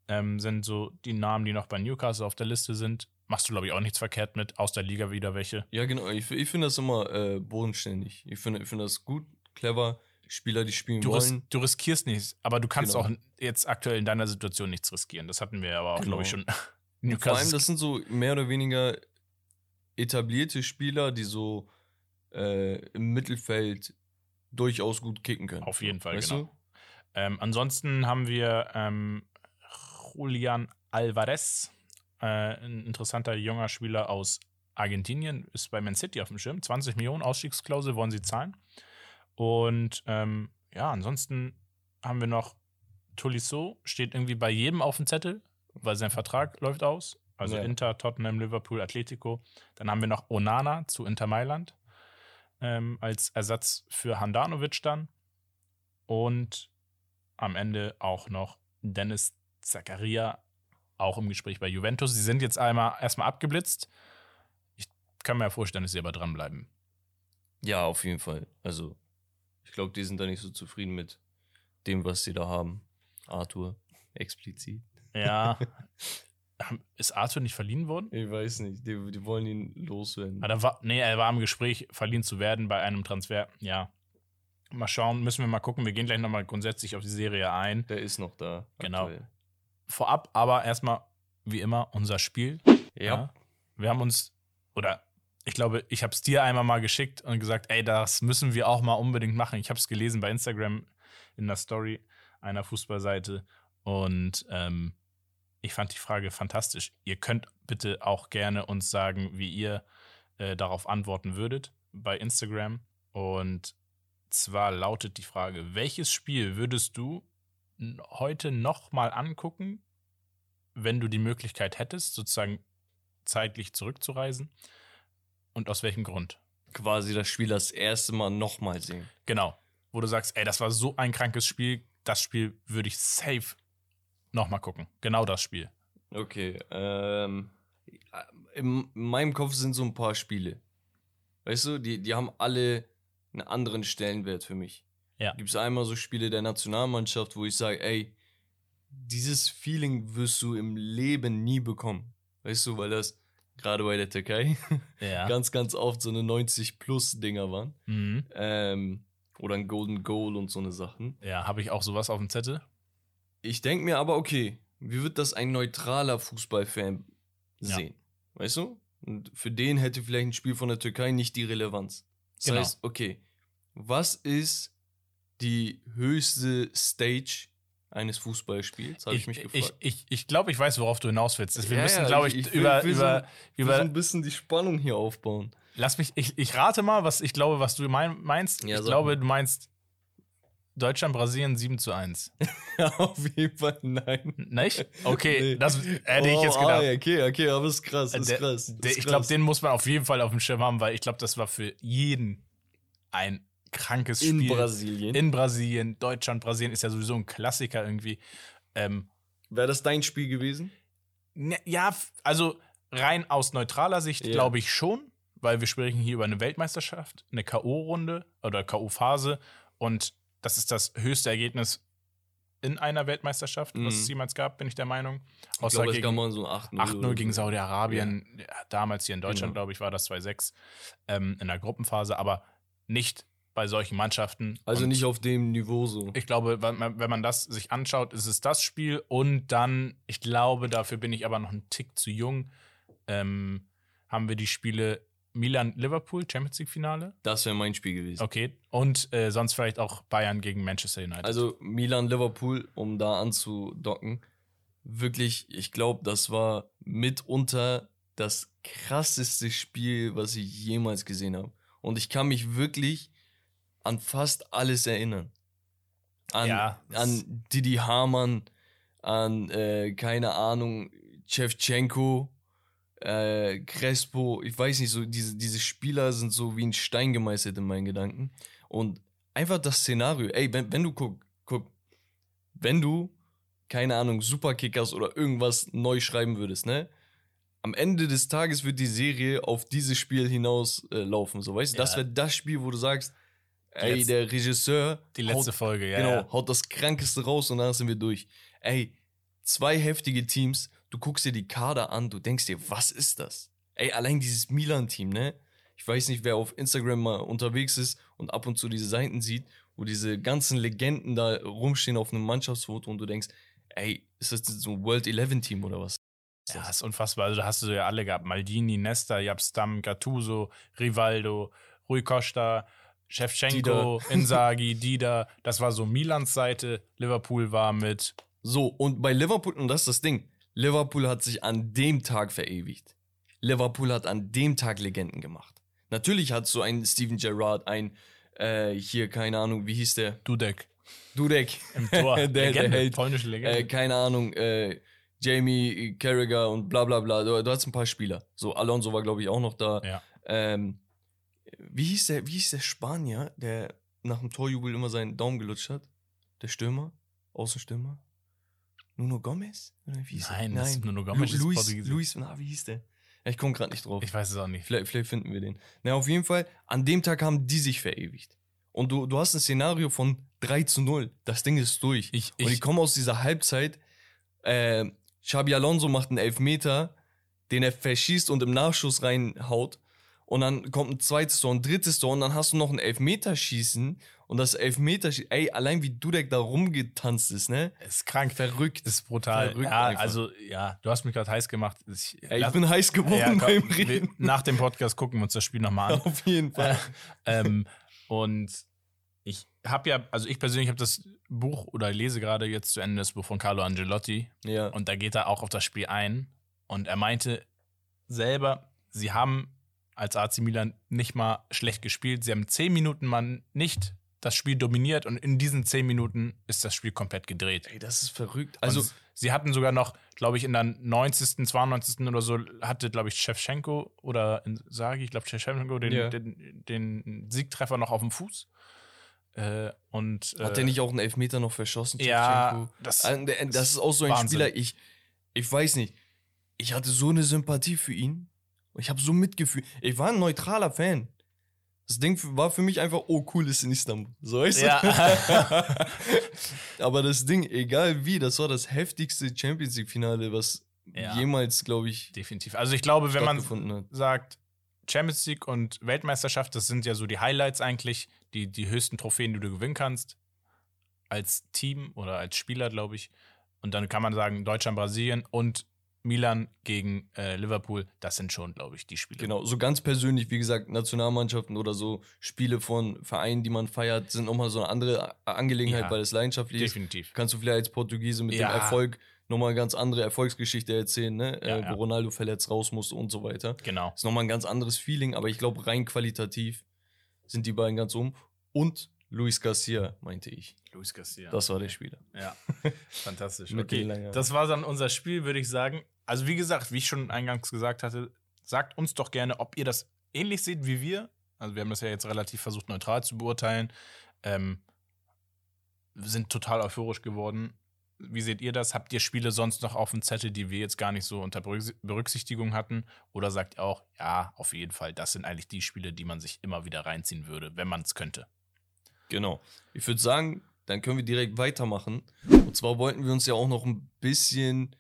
Speaker 3: Ähm, sind so die Namen, die noch bei Newcastle auf der Liste sind. Machst du, glaube ich, auch nichts verkehrt mit. Aus der Liga wieder welche.
Speaker 2: Ja, genau. Ich, ich finde das immer äh, bodenständig. Ich finde ich finde das gut, clever. Spieler, die spielen
Speaker 3: Du, ris
Speaker 2: wollen.
Speaker 3: du riskierst nichts, aber du kannst
Speaker 2: Genau.
Speaker 3: auch jetzt aktuell in deiner Situation nichts riskieren. Das hatten wir aber auch,
Speaker 2: Genau.
Speaker 3: glaube ich, schon.
Speaker 2: Vor allem,
Speaker 3: Newcastle
Speaker 2: das sind so mehr oder weniger etablierte Spieler, die so äh, im Mittelfeld durchaus gut kicken können.
Speaker 3: Auf jeden Fall,
Speaker 2: Weißt
Speaker 3: genau. Ähm, ansonsten haben wir ähm, Julian Alvarez, äh, ein interessanter junger Spieler aus Argentinien, ist bei Man City auf dem Schirm. 20 Millionen Ausstiegsklausel wollen sie zahlen. Und ähm, ja, ansonsten haben wir noch Tolisso, steht irgendwie bei jedem auf dem Zettel, weil sein Vertrag läuft aus. Also
Speaker 2: Ja.
Speaker 3: Inter, Tottenham, Liverpool, Atletico. Dann haben wir noch Onana zu Inter Mailand ähm, als Ersatz für Handanovic dann. Und am Ende auch noch Dennis Zakaria, auch im Gespräch bei Juventus. Sie sind jetzt einmal erstmal abgeblitzt. Ich kann mir ja vorstellen, dass sie aber dranbleiben.
Speaker 2: Ja, auf jeden Fall. Also, ich glaube, die sind da nicht so zufrieden mit dem, was sie da haben. Arthur, explizit.
Speaker 3: Ja. Ist Arthur nicht verliehen worden?
Speaker 2: Ich weiß nicht, die, die wollen ihn loswerden.
Speaker 3: Ah, war, nee, er war im Gespräch, verliehen zu werden bei einem Transfer. Ja. Mal schauen, müssen wir mal gucken. Wir gehen gleich nochmal grundsätzlich auf die Serie ein.
Speaker 2: Der ist noch da.
Speaker 3: Genau.
Speaker 2: aktuell.
Speaker 3: Vorab aber erstmal, wie immer, unser Spiel.
Speaker 2: Ja.
Speaker 3: Wir haben uns, oder ich glaube, ich habe es dir einmal mal geschickt und gesagt, ey, das müssen wir auch mal unbedingt machen. Ich habe es gelesen bei Instagram in der Story einer Fußballseite und ähm, ich fand die Frage fantastisch. Ihr könnt bitte auch gerne uns sagen, wie ihr äh, darauf antworten würdet bei Instagram. Und zwar lautet die Frage, welches Spiel würdest du heute noch mal angucken, wenn du die Möglichkeit hättest, sozusagen zeitlich zurückzureisen? Und aus welchem Grund?
Speaker 2: Quasi das Spiel das erste Mal nochmal sehen.
Speaker 3: Genau. Wo du sagst, ey, das war so ein krankes Spiel, das Spiel würde ich safe nochmal gucken. Genau das Spiel.
Speaker 2: Okay, ähm, in meinem Kopf sind so ein paar Spiele. Weißt du, die, die haben alle einen anderen Stellenwert für mich.
Speaker 3: Ja.
Speaker 2: Gibt es einmal so Spiele der Nationalmannschaft, wo ich sage, ey, dieses Feeling wirst du im Leben nie bekommen. Weißt du, weil das gerade bei der Türkei
Speaker 3: Ja.
Speaker 2: ganz, ganz oft so eine 90-Plus-Dinger waren.
Speaker 3: Mhm.
Speaker 2: Ähm, oder ein Golden Goal und so eine Sachen.
Speaker 3: Ja, habe ich auch sowas auf dem Zettel?
Speaker 2: Ich denke mir aber, okay, wie wird das ein neutraler Fußballfan
Speaker 3: Ja.
Speaker 2: sehen? Weißt du? Und für den hätte vielleicht ein Spiel von der Türkei nicht die Relevanz. Das
Speaker 3: Genau.
Speaker 2: heißt, okay, was ist die höchste Stage eines Fußballspiels? Habe ich, mich
Speaker 3: ich,
Speaker 2: gefragt.
Speaker 3: ich, ich glaube, ich weiß, worauf du hinaus willst. Wir
Speaker 2: Ja,
Speaker 3: müssen,
Speaker 2: ja,
Speaker 3: glaube ich,
Speaker 2: ich- ich will-
Speaker 3: über,
Speaker 2: so-
Speaker 3: über,
Speaker 2: Ich so
Speaker 3: über
Speaker 2: ein bisschen die Spannung hier aufbauen.
Speaker 3: lass mich, ich, ich rate mal, was ich glaube, was du mein, meinst.
Speaker 2: Ja,
Speaker 3: ich glaube,
Speaker 2: mal.
Speaker 3: du meinst Deutschland, Brasilien 7 zu 1.
Speaker 2: Auf jeden Fall nein.
Speaker 3: Nicht? Okay,
Speaker 2: Nee.
Speaker 3: das hätte ich
Speaker 2: Oh,
Speaker 3: jetzt gedacht.
Speaker 2: ah, okay, okay, aber ist krass, ist
Speaker 3: Der-
Speaker 2: krass.
Speaker 3: der,
Speaker 2: ist
Speaker 3: ich glaube, den muss man auf jeden Fall auf dem Schirm haben, weil ich glaube, das war für jeden ein krankes
Speaker 2: in
Speaker 3: Spiel.
Speaker 2: Brasilien.
Speaker 3: In Brasilien, Deutschland, Brasilien ist ja sowieso ein Klassiker irgendwie. Ähm,
Speaker 2: Wäre das dein Spiel gewesen?
Speaker 3: ne, ja, also rein aus neutraler Sicht
Speaker 2: Ja.
Speaker 3: glaube ich schon, weil wir sprechen hier über eine Weltmeisterschaft, eine K.O.-Runde oder K.O.-Phase und das ist das höchste Ergebnis in einer Weltmeisterschaft, was
Speaker 2: Mhm.
Speaker 3: es jemals gab, bin ich der Meinung.
Speaker 2: Ich
Speaker 3: Außer
Speaker 2: glaube,
Speaker 3: gegen
Speaker 2: gab mal so ein 8-0.
Speaker 3: 8-0
Speaker 2: oder
Speaker 3: gegen. Saudi-Arabien. Ja, damals hier in Deutschland,
Speaker 2: Genau.
Speaker 3: glaube ich, war das 2-6 ähm, in der Gruppenphase, aber nicht bei solchen Mannschaften.
Speaker 2: Also
Speaker 3: Und
Speaker 2: nicht auf dem Niveau so.
Speaker 3: Ich glaube, wenn man, wenn man das sich anschaut, ist es das Spiel und dann, ich glaube, dafür bin ich aber noch ein Tick zu jung, ähm, haben wir die Spiele Milan-Liverpool, Champions League-Finale.
Speaker 2: Das wäre mein Spiel gewesen.
Speaker 3: Okay. Und äh, sonst vielleicht auch Bayern gegen Manchester United.
Speaker 2: Also Milan-Liverpool, um da anzudocken, wirklich, ich glaube, das war mitunter das krasseste Spiel, was ich jemals gesehen habe. Und ich kann mich wirklich an fast alles erinnern. An,
Speaker 3: Ja,
Speaker 2: an Didi Hamann, an, äh, keine Ahnung, Chevchenko, äh, Crespo, ich weiß nicht, so diese, diese Spieler sind so wie ein Stein gemeißelt in meinen Gedanken. Und einfach das Szenario, ey, wenn, wenn du guck, guck, wenn du, keine Ahnung, Superkickers oder irgendwas neu schreiben würdest, ne? Am Ende des Tages wird die Serie auf dieses Spiel hinaus äh, laufen, so weißt du? Das
Speaker 3: Ja.
Speaker 2: wäre das Spiel, wo du sagst, ey,
Speaker 3: letzte-
Speaker 2: der Regisseur
Speaker 3: die letzte
Speaker 2: haut,
Speaker 3: Folge, ja.
Speaker 2: genau,
Speaker 3: ja.
Speaker 2: haut das Krankeste raus und dann sind wir durch. Ey, zwei heftige Teams, du guckst dir die Kader an, du denkst dir, was ist das? Ey, allein dieses Milan-Team, ne? Ich weiß nicht, wer auf Instagram mal unterwegs ist und ab und zu diese Seiten sieht, wo diese ganzen Legenden da rumstehen auf einem Mannschaftsfoto und du denkst, ey, ist das so ein World 11 Team oder was?
Speaker 3: Ja, ist unfassbar. Also, da hast du ja alle gehabt: Maldini, Nesta, Jabstam, Gattuso, Rivaldo, Rui Costa, Shevchenko, Inzaghi, Dida. Das war so Milans Seite. Liverpool war mit.
Speaker 2: So, und bei Liverpool, und das ist das Ding, Liverpool hat sich an dem Tag verewigt. Liverpool hat an dem Tag Legenden gemacht. Natürlich hat so ein Steven Gerrard, ein, äh, hier, keine Ahnung, wie hieß der?
Speaker 3: Dudek
Speaker 2: Dudek.
Speaker 3: im Tor.
Speaker 2: der, der
Speaker 3: Legende,
Speaker 2: Held.
Speaker 3: polnische Legende.
Speaker 2: Äh, keine Ahnung, äh, Jamie Carragher und bla bla bla. Du, du hast ein paar Spieler. So, Alonso war, glaube ich, auch noch da.
Speaker 3: ja.
Speaker 2: Ähm, wie, hieß der, wie hieß der Spanier, der nach dem Torjubel immer seinen Daumen gelutscht hat? Der Stürmer? Außenstürmer? Nuno Gomez? Oder wie hieß
Speaker 3: Nein,
Speaker 2: der?
Speaker 3: das ist Nuno Gomez,
Speaker 2: Lu Luis,
Speaker 3: Portugiese.
Speaker 2: Luis, na, wie hieß der? Ich komme gerade nicht drauf.
Speaker 3: Ich weiß es auch nicht.
Speaker 2: Vielleicht, vielleicht finden wir den. Na, auf jeden Fall, an dem Tag haben die sich verewigt. Und du, du hast ein Szenario von 3 zu 0. Das Ding ist durch.
Speaker 3: Ich,
Speaker 2: Und die
Speaker 3: ich,
Speaker 2: kommen aus dieser Halbzeit. Äh, Xabi Alonso macht einen Elfmeter, den er verschießt und im Nachschuss reinhaut. Und dann kommt ein zweites Tor, ein drittes Tor und dann hast du noch ein Elfmeterschießen. Und das Elfmeterschießen, ey, allein wie Dudek da rumgetanzt ist, ne?
Speaker 3: ist krank.
Speaker 2: Verrückt.
Speaker 3: Ist brutal.
Speaker 2: Verrückt
Speaker 3: ja,
Speaker 2: einfach.
Speaker 3: also, ja, du hast mich gerade heiß gemacht. Ich,
Speaker 2: Ey, ich bin heiß geworden
Speaker 3: ja, komm,
Speaker 2: beim Reden.
Speaker 3: nach dem Podcast gucken wir uns das Spiel nochmal an.
Speaker 2: Auf jeden Fall.
Speaker 3: ähm, und ich habe ja, also ich persönlich habe das Buch oder lese gerade jetzt zu Ende das Buch von Carlo Angelotti
Speaker 2: ja.
Speaker 3: und da geht er auch auf das Spiel ein und er meinte selber, sie haben als AC Milan nicht mal schlecht gespielt, sie haben zehn Minuten mal nicht das Spiel dominiert und in diesen zehn Minuten ist das Spiel komplett gedreht.
Speaker 2: Ey, das ist verrückt.
Speaker 3: Also
Speaker 2: Also,
Speaker 3: sie hatten sogar noch, glaube ich, in der 90., 92. oder so, hatte, glaube ich, Shevchenko oder Sagi, ich glaube, Shevchenko den,
Speaker 2: Ja.
Speaker 3: den, den Siegtreffer noch auf dem Fuß. Äh, und, äh,
Speaker 2: hat der nicht auch einen Elfmeter noch verschossen?
Speaker 3: Ja, das,
Speaker 2: Also, das ist auch so ein
Speaker 3: Wahnsinn.
Speaker 2: Spieler, ich, ich weiß nicht. Ich hatte so eine Sympathie für ihn. Ich habe so Mitgefühl. Ich war ein neutraler Fan. Das Ding war für mich einfach, oh, cool ist in Istanbul. So weißt du?
Speaker 3: Ja.
Speaker 2: Aber das Ding, egal wie, das war das heftigste Champions League-Finale, was
Speaker 3: Ja.
Speaker 2: jemals, glaube ich,
Speaker 3: definitiv. Also ich glaube, wenn man sagt, Champions League und Weltmeisterschaft, das sind ja so die Highlights eigentlich, die, die höchsten Trophäen, die du gewinnen kannst. Als Team oder als Spieler, glaube ich. Und dann kann man sagen, Deutschland, Brasilien und Milan gegen äh, Liverpool, das sind schon, glaube ich, die Spiele.
Speaker 2: Genau, so ganz persönlich, wie gesagt, Nationalmannschaften oder so Spiele von Vereinen, die man feiert, sind nochmal so eine andere Angelegenheit,
Speaker 3: Ja.
Speaker 2: weil es leidenschaftlich ist.
Speaker 3: Definitiv.
Speaker 2: Kannst du vielleicht als Portugiese mit
Speaker 3: Ja.
Speaker 2: dem Erfolg nochmal eine ganz andere Erfolgsgeschichte erzählen, ne?
Speaker 3: Ja,
Speaker 2: äh,
Speaker 3: ja.
Speaker 2: wo Ronaldo verletzt raus musste und so weiter.
Speaker 3: Genau.
Speaker 2: Ist nochmal ein ganz anderes Feeling, aber ich glaube, rein qualitativ sind die beiden ganz um. Und Luis Garcia, meinte ich.
Speaker 3: Luis Garcia.
Speaker 2: Das war der Spieler.
Speaker 3: Ja, fantastisch. Okay, das war dann unser Spiel, würde ich sagen. Also wie gesagt, wie ich schon eingangs gesagt hatte, sagt uns doch gerne, ob ihr das ähnlich seht wie wir. Also wir haben das ja jetzt relativ versucht neutral zu beurteilen. Ähm, wir sind total euphorisch geworden. Wie seht ihr das? Habt ihr Spiele sonst noch auf dem Zettel, die wir jetzt gar nicht so unter Berücksi- Berücksichtigung hatten? Oder sagt ihr auch, ja, auf jeden Fall, das sind eigentlich die Spiele, die man sich immer wieder reinziehen würde, wenn man es könnte?
Speaker 2: Genau. Ich würde sagen, dann können wir direkt weitermachen. Und zwar wollten wir uns ja auch noch ein bisschen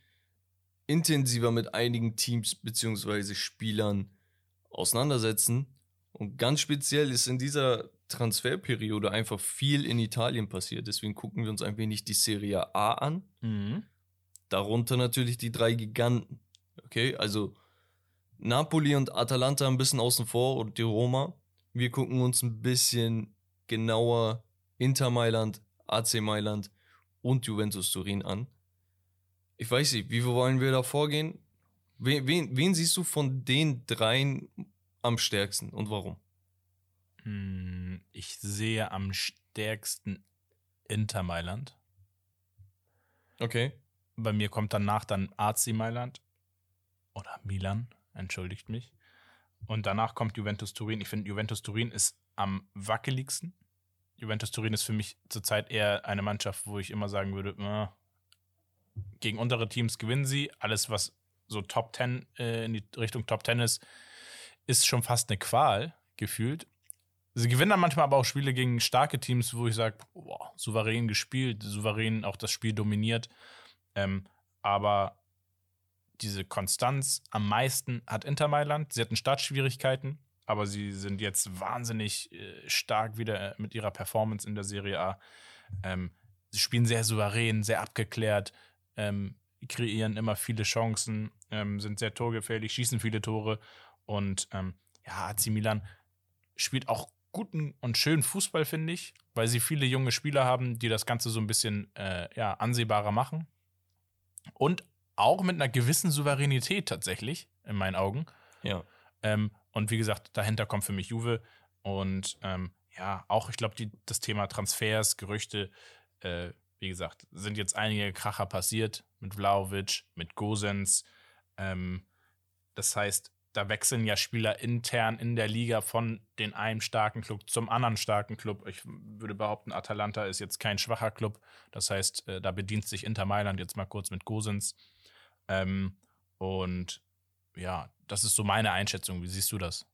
Speaker 2: intensiver mit einigen Teams bzw. Spielern auseinandersetzen. Und ganz speziell ist in dieser Transferperiode einfach viel in Italien passiert. Deswegen gucken wir uns ein wenig die Serie A an.
Speaker 3: Mhm.
Speaker 2: Darunter natürlich die drei Giganten. Okay, also Napoli und Atalanta ein bisschen außen vor und die Roma. Wir gucken uns ein bisschen genauer Inter Mailand, AC Mailand und Juventus Turin an. Ich weiß nicht, wie wollen wir da vorgehen? Wen, wen, wen siehst du von den dreien am stärksten und warum?
Speaker 3: Hm, Ich sehe am stärksten Inter Mailand.
Speaker 2: Okay.
Speaker 3: Bei mir kommt danach dann AC Mailand oder Milan, entschuldigt mich. Und danach kommt Juventus Turin. Ich finde, Juventus Turin ist am wackeligsten. Juventus Turin ist für mich zurzeit eher eine Mannschaft, wo ich immer sagen würde, äh, gegen untere Teams gewinnen sie. Alles, was so Top 10 äh, in die Richtung Top 10 ist, ist schon fast eine Qual gefühlt. Sie gewinnen dann manchmal aber auch Spiele gegen starke Teams, wo ich sage, boah, souverän gespielt, souverän auch das Spiel dominiert. Ähm, aber diese Konstanz am meisten hat Inter Mailand. Sie hatten Startschwierigkeiten, aber sie sind jetzt wahnsinnig äh, stark wieder mit ihrer Performance in der Serie A. Ähm, sie spielen sehr souverän, sehr abgeklärt, ähm, kreieren immer viele Chancen, ähm, sind sehr torgefährlich, schießen viele Tore und ähm, ja, AC Milan spielt auch guten und schönen Fußball, finde ich, weil sie viele junge Spieler haben, die das Ganze so ein bisschen äh, ja, ansehbarer machen. Und auch mit einer gewissen Souveränität tatsächlich, in meinen Augen.
Speaker 2: Ja.
Speaker 3: Ähm, und wie gesagt, dahinter kommt für mich Juve. Und ähm, ja, auch, ich glaube, das Thema Transfers, Gerüchte, äh, wie gesagt, sind jetzt einige Kracher passiert mit Vlaovic, mit Gosens. Ähm, das heißt, da wechseln ja Spieler intern in der Liga von den einen starken Club zum anderen starken Club. Ich würde behaupten, Atalanta ist jetzt kein schwacher Club. Das heißt, äh, da bedient sich Inter Mailand jetzt mal kurz mit Gosens. Ähm, und ja, das ist so meine Einschätzung. Wie siehst du das?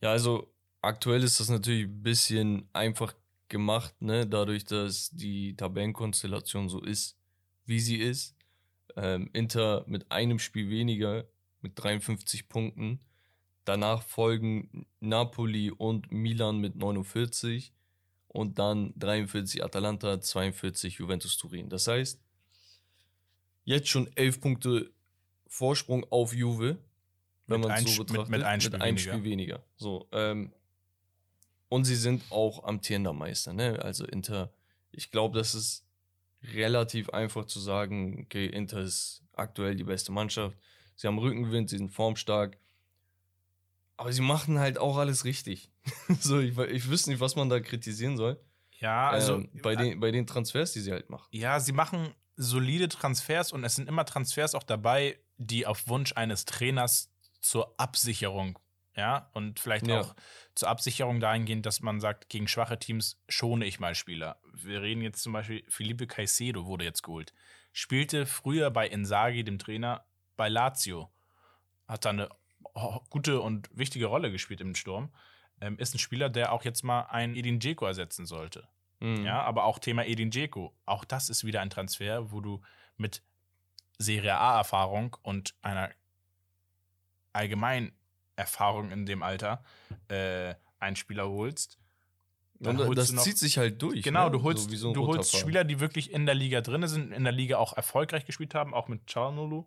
Speaker 2: Ja, also aktuell ist das natürlich ein bisschen einfach gemacht, ne? Dadurch, dass die Tabellenkonstellation so ist, wie sie ist. Ähm, Inter mit einem Spiel weniger, mit 53 Punkten. Danach folgen Napoli und Milan mit 49 und dann 43 Atalanta, 42 Juventus Turin. Das heißt, jetzt schon 11 Punkte Vorsprung auf Juve, wenn
Speaker 3: Mit
Speaker 2: man es so
Speaker 3: mit-
Speaker 2: betrachtet.
Speaker 3: mit ein Spiel weniger.
Speaker 2: Spiel weniger. So, ähm, und sie sind auch amtierender Meister, ne? Also Inter, ich glaube, das ist relativ einfach zu sagen, okay, Inter ist aktuell die beste Mannschaft. Sie haben Rückenwind, sie sind formstark. Aber sie machen halt auch alles richtig. so, ich, ich wüsste nicht, was man da kritisieren soll.
Speaker 3: Ja, also
Speaker 2: ähm, bei, den, bei den Transfers, die sie halt machen.
Speaker 3: Ja, sie machen solide Transfers und es sind immer Transfers auch dabei, die auf Wunsch eines Trainers zur Absicherung, ja, und vielleicht
Speaker 2: Ja.
Speaker 3: auch zur Absicherung dahingehend, dass man sagt, gegen schwache Teams schone ich mal Spieler. Wir reden jetzt zum Beispiel, Felipe Caicedo wurde jetzt geholt. Spielte früher bei Inzaghi, dem Trainer, bei Lazio. Hat da eine gute und wichtige Rolle gespielt im Sturm. Ähm, ist ein Spieler, der auch jetzt mal einen Edin Dzeko ersetzen sollte.
Speaker 2: Mhm.
Speaker 3: Ja, aber auch Thema Edin Dzeko. Auch das ist wieder ein Transfer, wo du mit Serie A-Erfahrung und einer allgemeinen Erfahrung in dem Alter äh, einen Spieler holst. Dann
Speaker 2: Und das
Speaker 3: noch-
Speaker 2: zieht sich halt durch.
Speaker 3: Genau,
Speaker 2: ne?
Speaker 3: du holst,
Speaker 2: So so
Speaker 3: du holst. Spieler, die wirklich in der Liga drin sind, in der Liga auch erfolgreich gespielt haben, auch mit Çalhanoğlu.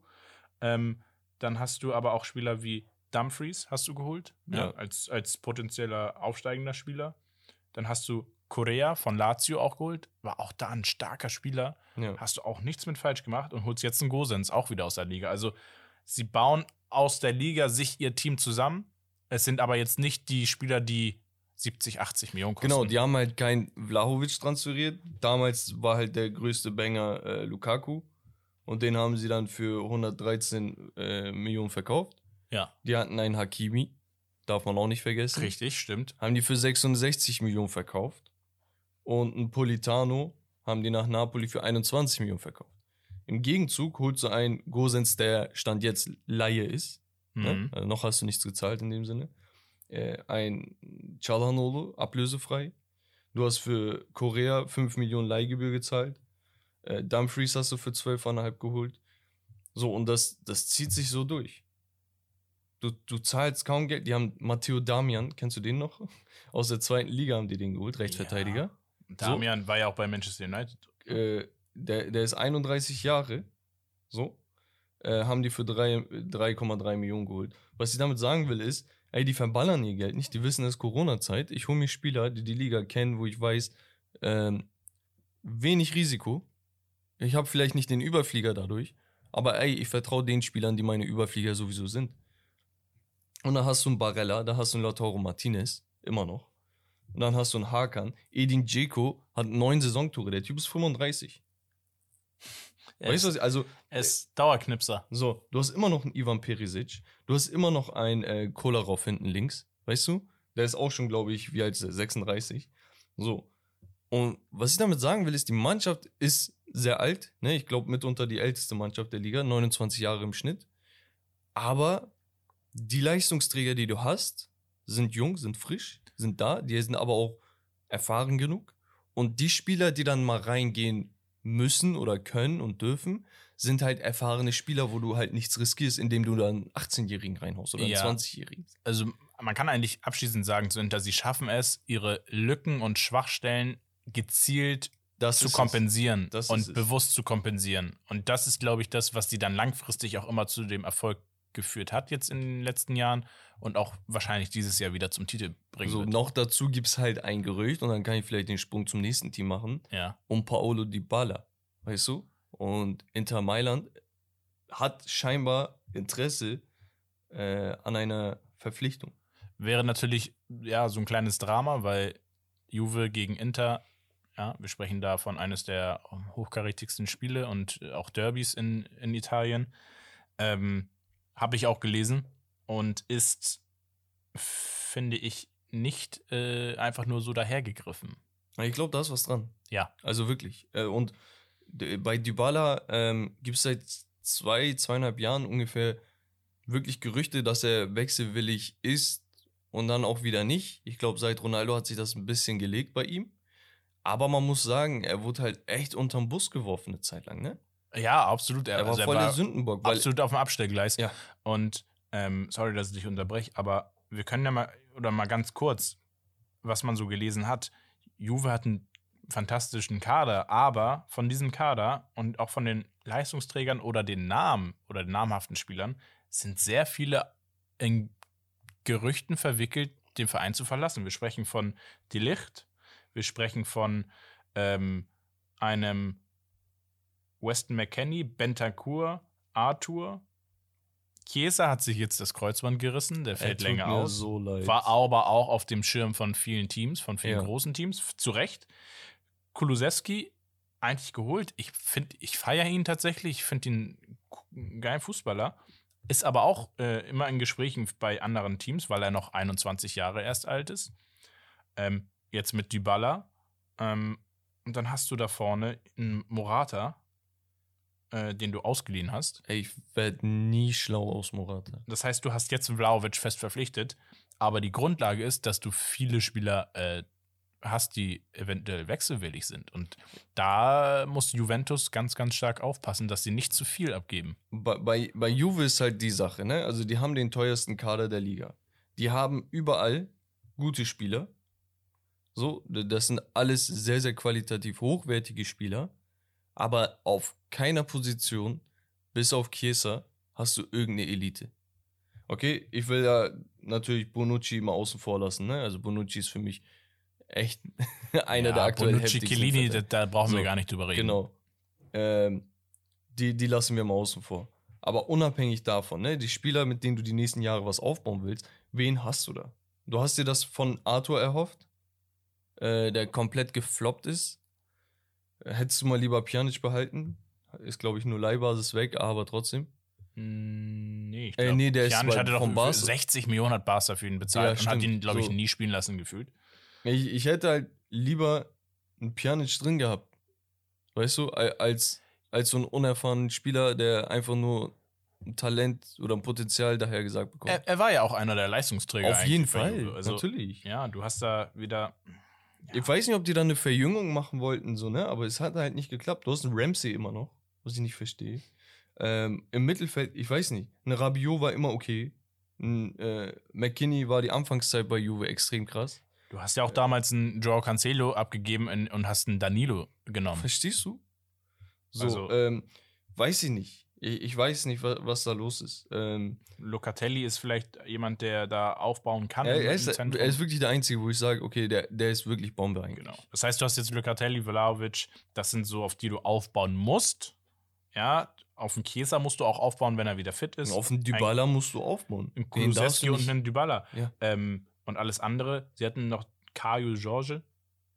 Speaker 3: Ähm, dann hast du aber auch Spieler wie Dumfries hast du geholt, ja.
Speaker 2: Ja.
Speaker 3: als, als potenzieller aufsteigender Spieler. Dann hast du Korea von Lazio auch geholt, war auch da ein starker Spieler.
Speaker 2: Ja.
Speaker 3: Hast du auch nichts mit falsch gemacht und holst jetzt einen Gosens auch wieder aus der Liga. Also sie bauen aus der Liga sich ihr Team zusammen. Es sind aber jetzt nicht die Spieler, die 70, 80 Millionen kosten.
Speaker 2: Genau, die haben halt kein Vlahovic transferiert. Damals war halt der größte Banger äh, Lukaku. Und den haben sie dann für 113 äh, Millionen verkauft.
Speaker 3: Ja,
Speaker 2: Die hatten einen Hakimi, darf man auch nicht vergessen.
Speaker 3: richtig, stimmt.
Speaker 2: Haben die für 66 Millionen verkauft. Und einen Politano haben die nach Napoli für 21 Millionen verkauft. Im Gegenzug holst du einen Gosens, der Stand jetzt Laie ist. Ne?
Speaker 3: Mhm.
Speaker 2: Also noch hast du nichts gezahlt in dem Sinne. Äh, ein Çalhanoğlu, ablösefrei. Du hast für Korea 5 Millionen Leihgebühr gezahlt. Äh, Dumfries hast du für 12,5 geholt. So, und das, das zieht sich so durch. Du, du zahlst kaum Geld. Die haben Matteo Damian, kennst du den noch? Aus der zweiten Liga haben die den geholt, Rechtsverteidiger.
Speaker 3: Damian war ja auch bei Manchester United.
Speaker 2: Äh, der, der ist 31 Jahre. So. äh, haben die für drei- 3,3 Millionen geholt. Was ich damit sagen will, ist, ey, die verballern ihr Geld nicht. Die wissen, es ist Corona-Zeit. Ich hole mir Spieler, die die Liga kennen, wo ich weiß, ähm, wenig Risiko. Ich habe vielleicht nicht den Überflieger dadurch, aber ey, ich vertraue den Spielern, die meine Überflieger sowieso sind. Und dann hast du einen Barella, da hast du einen Lautaro Martinez, immer noch. Und dann hast du einen Hakan. Edin Dzeko hat neun Saisontore, der Typ ist 35. Weißt du, also,
Speaker 3: Er ist Dauerknipser.
Speaker 2: so, du hast immer noch einen Ivan Perisic, du hast immer noch einen äh, Kolarov hinten links, weißt du? Der ist auch schon, glaube ich, wie alt ist er? 36. So. Und was ich damit sagen will, ist, die Mannschaft ist sehr alt, ne? Ich glaube, mitunter die älteste Mannschaft der Liga, 29 Jahre im Schnitt. Aber die Leistungsträger, die du hast, sind jung, sind frisch, sind da, die sind aber auch erfahren genug. Und die Spieler, die dann mal reingehen müssen oder können und dürfen, sind halt erfahrene Spieler, wo du halt nichts riskierst, indem du dann einen 18-Jährigen reinhaust oder einen
Speaker 3: Ja.
Speaker 2: 20-Jährigen.
Speaker 3: Also man kann eigentlich abschließend sagen Inter, sie schaffen es, ihre Lücken und Schwachstellen gezielt
Speaker 2: Das
Speaker 3: zu kompensieren und bewusst zu kompensieren. Und das ist, glaube ich, das, was sie dann langfristig auch immer zu dem Erfolg geführt hat jetzt in den letzten Jahren und auch wahrscheinlich dieses Jahr wieder zum Titel bringen
Speaker 2: So,
Speaker 3: wird.
Speaker 2: noch dazu gibt es halt ein Gerücht und dann kann ich vielleicht den Sprung zum nächsten Team machen.
Speaker 3: Ja.
Speaker 2: um Paolo Dybala, weißt du? Und Inter Mailand hat scheinbar Interesse äh, an einer Verpflichtung.
Speaker 3: Wäre natürlich ja so ein kleines Drama, weil Juve gegen Inter, ja, wir sprechen da von eines der hochkarätigsten Spiele und auch Derbys in, in Italien. Ähm, Habe ich auch gelesen und ist, finde ich, nicht äh, einfach nur so dahergegriffen.
Speaker 2: Ich glaube, da ist was dran.
Speaker 3: Ja.
Speaker 2: Also wirklich. Äh, und bei Dybala ähm, gibt es seit zwei, zweieinhalb Jahren ungefähr wirklich Gerüchte, dass er wechselwillig ist und dann auch wieder nicht. Ich glaube, seit Ronaldo hat sich das ein bisschen gelegt bei ihm. Aber man muss sagen, er wurde halt echt unterm Bus geworfen eine Zeit lang, ne?
Speaker 3: Ja, absolut.
Speaker 2: Er war
Speaker 3: also
Speaker 2: voll der Sündenbock. Weil,
Speaker 3: absolut auf dem Abstellgleis.
Speaker 2: Ja.
Speaker 3: Und ähm, sorry, dass ich dich unterbreche, aber wir können ja mal, oder mal ganz kurz, was man so gelesen hat. Juve hat einen fantastischen Kader, aber von diesem Kader und auch von den Leistungsträgern oder den Namen oder den namhaften Spielern sind sehr viele in Gerüchten verwickelt, den Verein zu verlassen. Wir sprechen von Die Licht, wir sprechen von ähm, einem Weston McKenney, Bentancur, Arthur. Chiesa hat sich jetzt das Kreuzband gerissen, der
Speaker 2: er
Speaker 3: fällt länger aus.
Speaker 2: so.
Speaker 3: War aber auch auf dem Schirm von vielen Teams, von vielen
Speaker 2: Ja.
Speaker 3: großen Teams, zu Recht. Kulusewski eigentlich geholt. Ich finde, ich feiere ihn tatsächlich. Ich finde ihn einen geilen Fußballer. Ist aber auch äh, immer in Gesprächen bei anderen Teams, weil er noch 21 Jahre erst alt ist. Ähm, jetzt mit Dybala. Ähm, und dann hast du da vorne einen Morata, äh, den du ausgeliehen hast.
Speaker 2: Ey, ich werde nie schlau aus Morata.
Speaker 3: Das heißt, du hast jetzt Vlaovic fest verpflichtet, aber die Grundlage ist, dass du viele Spieler äh, hast, die eventuell wechselwillig sind. Und da muss Juventus ganz, ganz stark aufpassen, dass sie nicht zu viel abgeben.
Speaker 2: Bei, bei, bei Juve ist halt die Sache, ne? Also die haben den teuersten Kader der Liga. Die haben überall gute Spieler. So, das sind alles sehr, sehr qualitativ hochwertige Spieler. Aber auf keiner Position, bis auf Chiesa, hast du irgendeine Elite. Okay, ich will ja natürlich Bonucci mal außen vor lassen, ne? Also Bonucci ist für mich echt einer der aktuell
Speaker 3: Bonucci, Chiellini, da, da brauchen wir
Speaker 2: So,
Speaker 3: gar nicht drüber reden.
Speaker 2: Genau. Ähm, die, die lassen wir mal außen vor. Aber unabhängig davon, ne, die Spieler, mit denen du die nächsten Jahre was aufbauen willst, wen hast du da? Du hast dir das von Arthur erhofft, äh, der komplett gefloppt ist. Hättest du mal lieber Pjanic behalten? Ist, glaube ich, nur Leihbasis weg, aber trotzdem.
Speaker 3: Mm, Nee, ich
Speaker 2: Äh,
Speaker 3: glaub,
Speaker 2: nee, der ist
Speaker 3: Pjanic hatte doch
Speaker 2: vom
Speaker 3: für
Speaker 2: Barca.
Speaker 3: 60 Millionen hat Barca für ihn bezahlt
Speaker 2: Ja,
Speaker 3: und hat
Speaker 2: stimmt.
Speaker 3: ihn, glaube ich,
Speaker 2: So.
Speaker 3: nie spielen lassen gefühlt.
Speaker 2: Ich, ich hätte halt lieber einen Pjanic drin gehabt. Weißt du, al- als, als so einen unerfahrenen Spieler, der einfach nur ein Talent oder ein Potenzial daher gesagt bekommt.
Speaker 3: Er, er war ja auch einer der Leistungsträger.
Speaker 2: Auf jeden Fall.
Speaker 3: Also,
Speaker 2: natürlich.
Speaker 3: Ja, du hast da wieder.
Speaker 2: Ich weiß nicht, ob die da eine Verjüngung machen wollten, so, ne? Aber es hat halt nicht geklappt. Du hast einen Ramsey immer noch, was ich nicht verstehe. Ähm, Im Mittelfeld, ich weiß nicht. Eine Rabiot war immer okay. Ein, äh, McKinney war die Anfangszeit bei Juve extrem krass.
Speaker 3: Du hast ja auch damals einen Joao Cancelo abgegeben in, und hast einen Danilo genommen.
Speaker 2: Verstehst du? So,
Speaker 3: Also-
Speaker 2: ähm, weiß ich nicht. Ich, ich weiß nicht, was, was da los ist. Ähm,
Speaker 3: Locatelli ist vielleicht jemand, der da aufbauen kann.
Speaker 2: er, er, ist, er ist wirklich der Einzige, wo ich sage, okay, der, der ist wirklich Bombe eigentlich.
Speaker 3: Genau. Das heißt, du hast jetzt Locatelli, Vlaovic, das sind so, auf die du aufbauen musst. Ja, auf den Chiesa musst du auch aufbauen, wenn er wieder fit ist.
Speaker 2: Und auf den Dybala musst du aufbauen.
Speaker 3: Einen Kulusewski und einen Dybala.
Speaker 2: Ja.
Speaker 3: Ähm, und alles andere. Sie hatten noch Caio Jorge,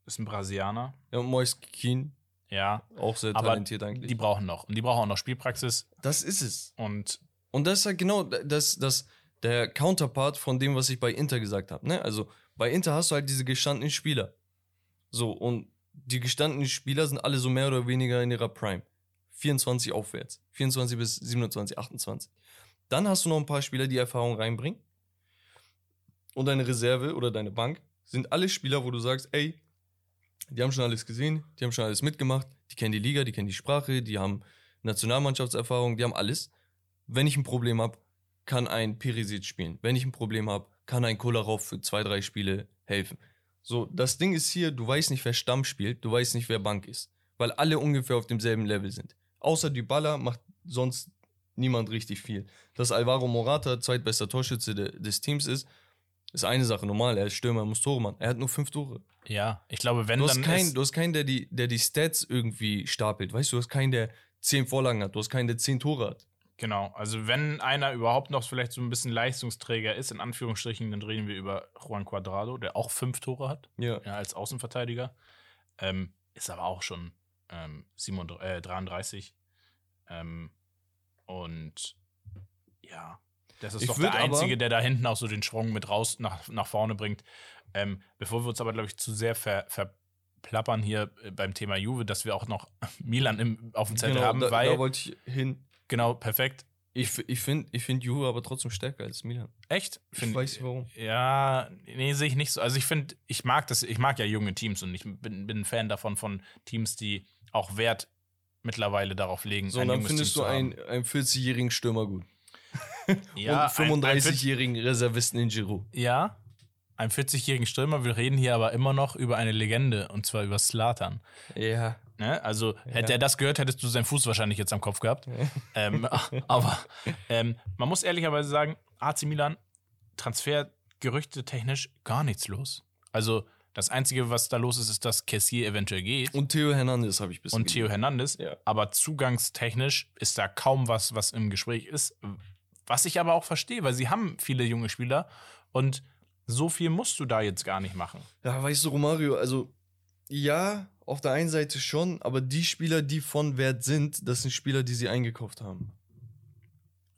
Speaker 3: ist ein Brasilianer.
Speaker 2: Ja, und Moise Keane,
Speaker 3: Ja,
Speaker 2: auch sehr
Speaker 3: aber
Speaker 2: talentiert eigentlich.
Speaker 3: die brauchen noch. Und die brauchen auch noch Spielpraxis.
Speaker 2: das ist es.
Speaker 3: Und
Speaker 2: Und das ist halt genau das, das, der Counterpart von dem, was ich bei Inter gesagt habe. Ne? Also bei Inter hast du halt diese gestandenen Spieler. So, und die gestandenen Spieler sind alle so mehr oder weniger in ihrer Prime. 24 aufwärts. 24 bis 27, 28. Dann hast du noch ein paar Spieler, die Erfahrung reinbringen. Und deine Reserve oder deine Bank sind alle Spieler, wo du sagst, ey, die haben schon alles gesehen, die haben schon alles mitgemacht, die kennen die Liga, die kennen die Sprache, die haben Nationalmannschaftserfahrung, die haben alles. Wenn ich ein Problem habe, kann ein Perisic spielen. Wenn ich ein Problem habe, kann ein Kolarov für zwei, drei Spiele helfen. So, das Ding ist hier, du weißt nicht, wer Stamm spielt, du weißt nicht, wer Bank ist. Weil alle ungefähr auf demselben Level sind. Außer Dybala macht sonst niemand richtig viel. Dass Alvaro Morata zweitbester Torschütze de, des Teams ist, ist eine Sache. Normal, er ist Stürmer, er muss Tore machen. Er hat nur fünf Tore.
Speaker 3: ja, ich glaube, wenn
Speaker 2: Du hast,
Speaker 3: dann
Speaker 2: keinen,
Speaker 3: ist,
Speaker 2: du hast keinen, der die, der die Stats irgendwie stapelt. Weißt du, du hast keinen, der zehn Vorlagen hat. Du hast keinen, der zehn Tore hat.
Speaker 3: Genau, also wenn einer überhaupt noch vielleicht so ein bisschen Leistungsträger ist, in Anführungsstrichen, dann reden wir über Juan Cuadrado, der auch fünf Tore hat,
Speaker 2: Ja.
Speaker 3: ja, als Außenverteidiger. Ähm, ist aber auch schon ähm, 37, äh, 33. Ähm, und ja, das ist
Speaker 2: Ich
Speaker 3: doch der Einzige,
Speaker 2: aber-
Speaker 3: der da hinten auch so den Sprung mit raus nach, nach vorne bringt. Ähm, bevor wir uns aber, glaube ich, zu sehr ver, verplappern hier äh, beim Thema Juve, dass wir auch noch Milan im, auf dem Zettel
Speaker 2: Genau,
Speaker 3: haben,
Speaker 2: da,
Speaker 3: weil,
Speaker 2: da wollte ich hin.
Speaker 3: genau, perfekt.
Speaker 2: Ich, ich finde ich find Juve aber trotzdem stärker als Milan.
Speaker 3: Echt?
Speaker 2: Ich
Speaker 3: Find-
Speaker 2: weiß nicht warum.
Speaker 3: Ja, nee, sehe ich nicht so. Also ich finde, ich mag das, ich mag ja junge Teams und ich bin, bin ein Fan davon von Teams, die auch Wert mittlerweile darauf legen.
Speaker 2: So, dann findest
Speaker 3: Team
Speaker 2: du einen, einen 40-jährigen Stürmer gut.
Speaker 3: ja,
Speaker 2: und
Speaker 3: ein- ein
Speaker 2: 35-jährigen Reservisten in Giroud.
Speaker 3: Ja, einen 40-jährigen Stürmer. Wir reden hier aber immer noch über eine Legende und zwar über Slatan.
Speaker 2: Ja.
Speaker 3: Ne? Also hätte er das gehört, hättest du seinen Fuß wahrscheinlich jetzt am Kopf gehabt. ähm, aber ähm, man muss ehrlicherweise sagen, AC Milan, Transfergerüchte technisch gar nichts los. Also das Einzige, was da los ist, ist, dass Kessier eventuell geht
Speaker 2: Und Theo Hernandez habe ich bis
Speaker 3: und Theo Hernandez.
Speaker 2: Ja.
Speaker 3: Aber zugangstechnisch ist da kaum was, was im Gespräch ist. Was ich aber auch verstehe, weil sie haben viele junge Spieler und so viel musst du da jetzt gar nicht machen.
Speaker 2: Ja, weißt du, Romario, also ja, auf der einen Seite schon, aber die Spieler, die von Wert sind, das sind Spieler, die sie eingekauft haben.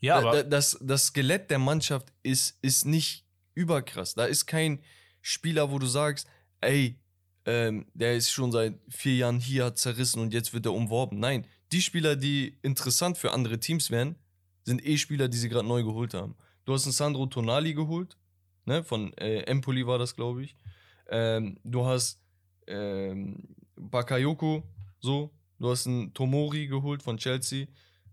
Speaker 3: Ja,
Speaker 2: Da-
Speaker 3: aber
Speaker 2: da, das, das Skelett der Mannschaft ist, ist nicht überkrass. Da ist kein Spieler, wo du sagst, ey, ähm, der ist schon seit vier Jahren hier, hat zerrissen und jetzt wird er umworben. Nein, die Spieler, die interessant für andere Teams wären, sind eh Spieler, die sie gerade neu geholt haben. Du hast einen Sandro Tonali geholt, ne, von äh, Empoli war das, glaube ich. Ähm, du hast ähm, Bakayoko, so. Du hast einen Tomori geholt von Chelsea.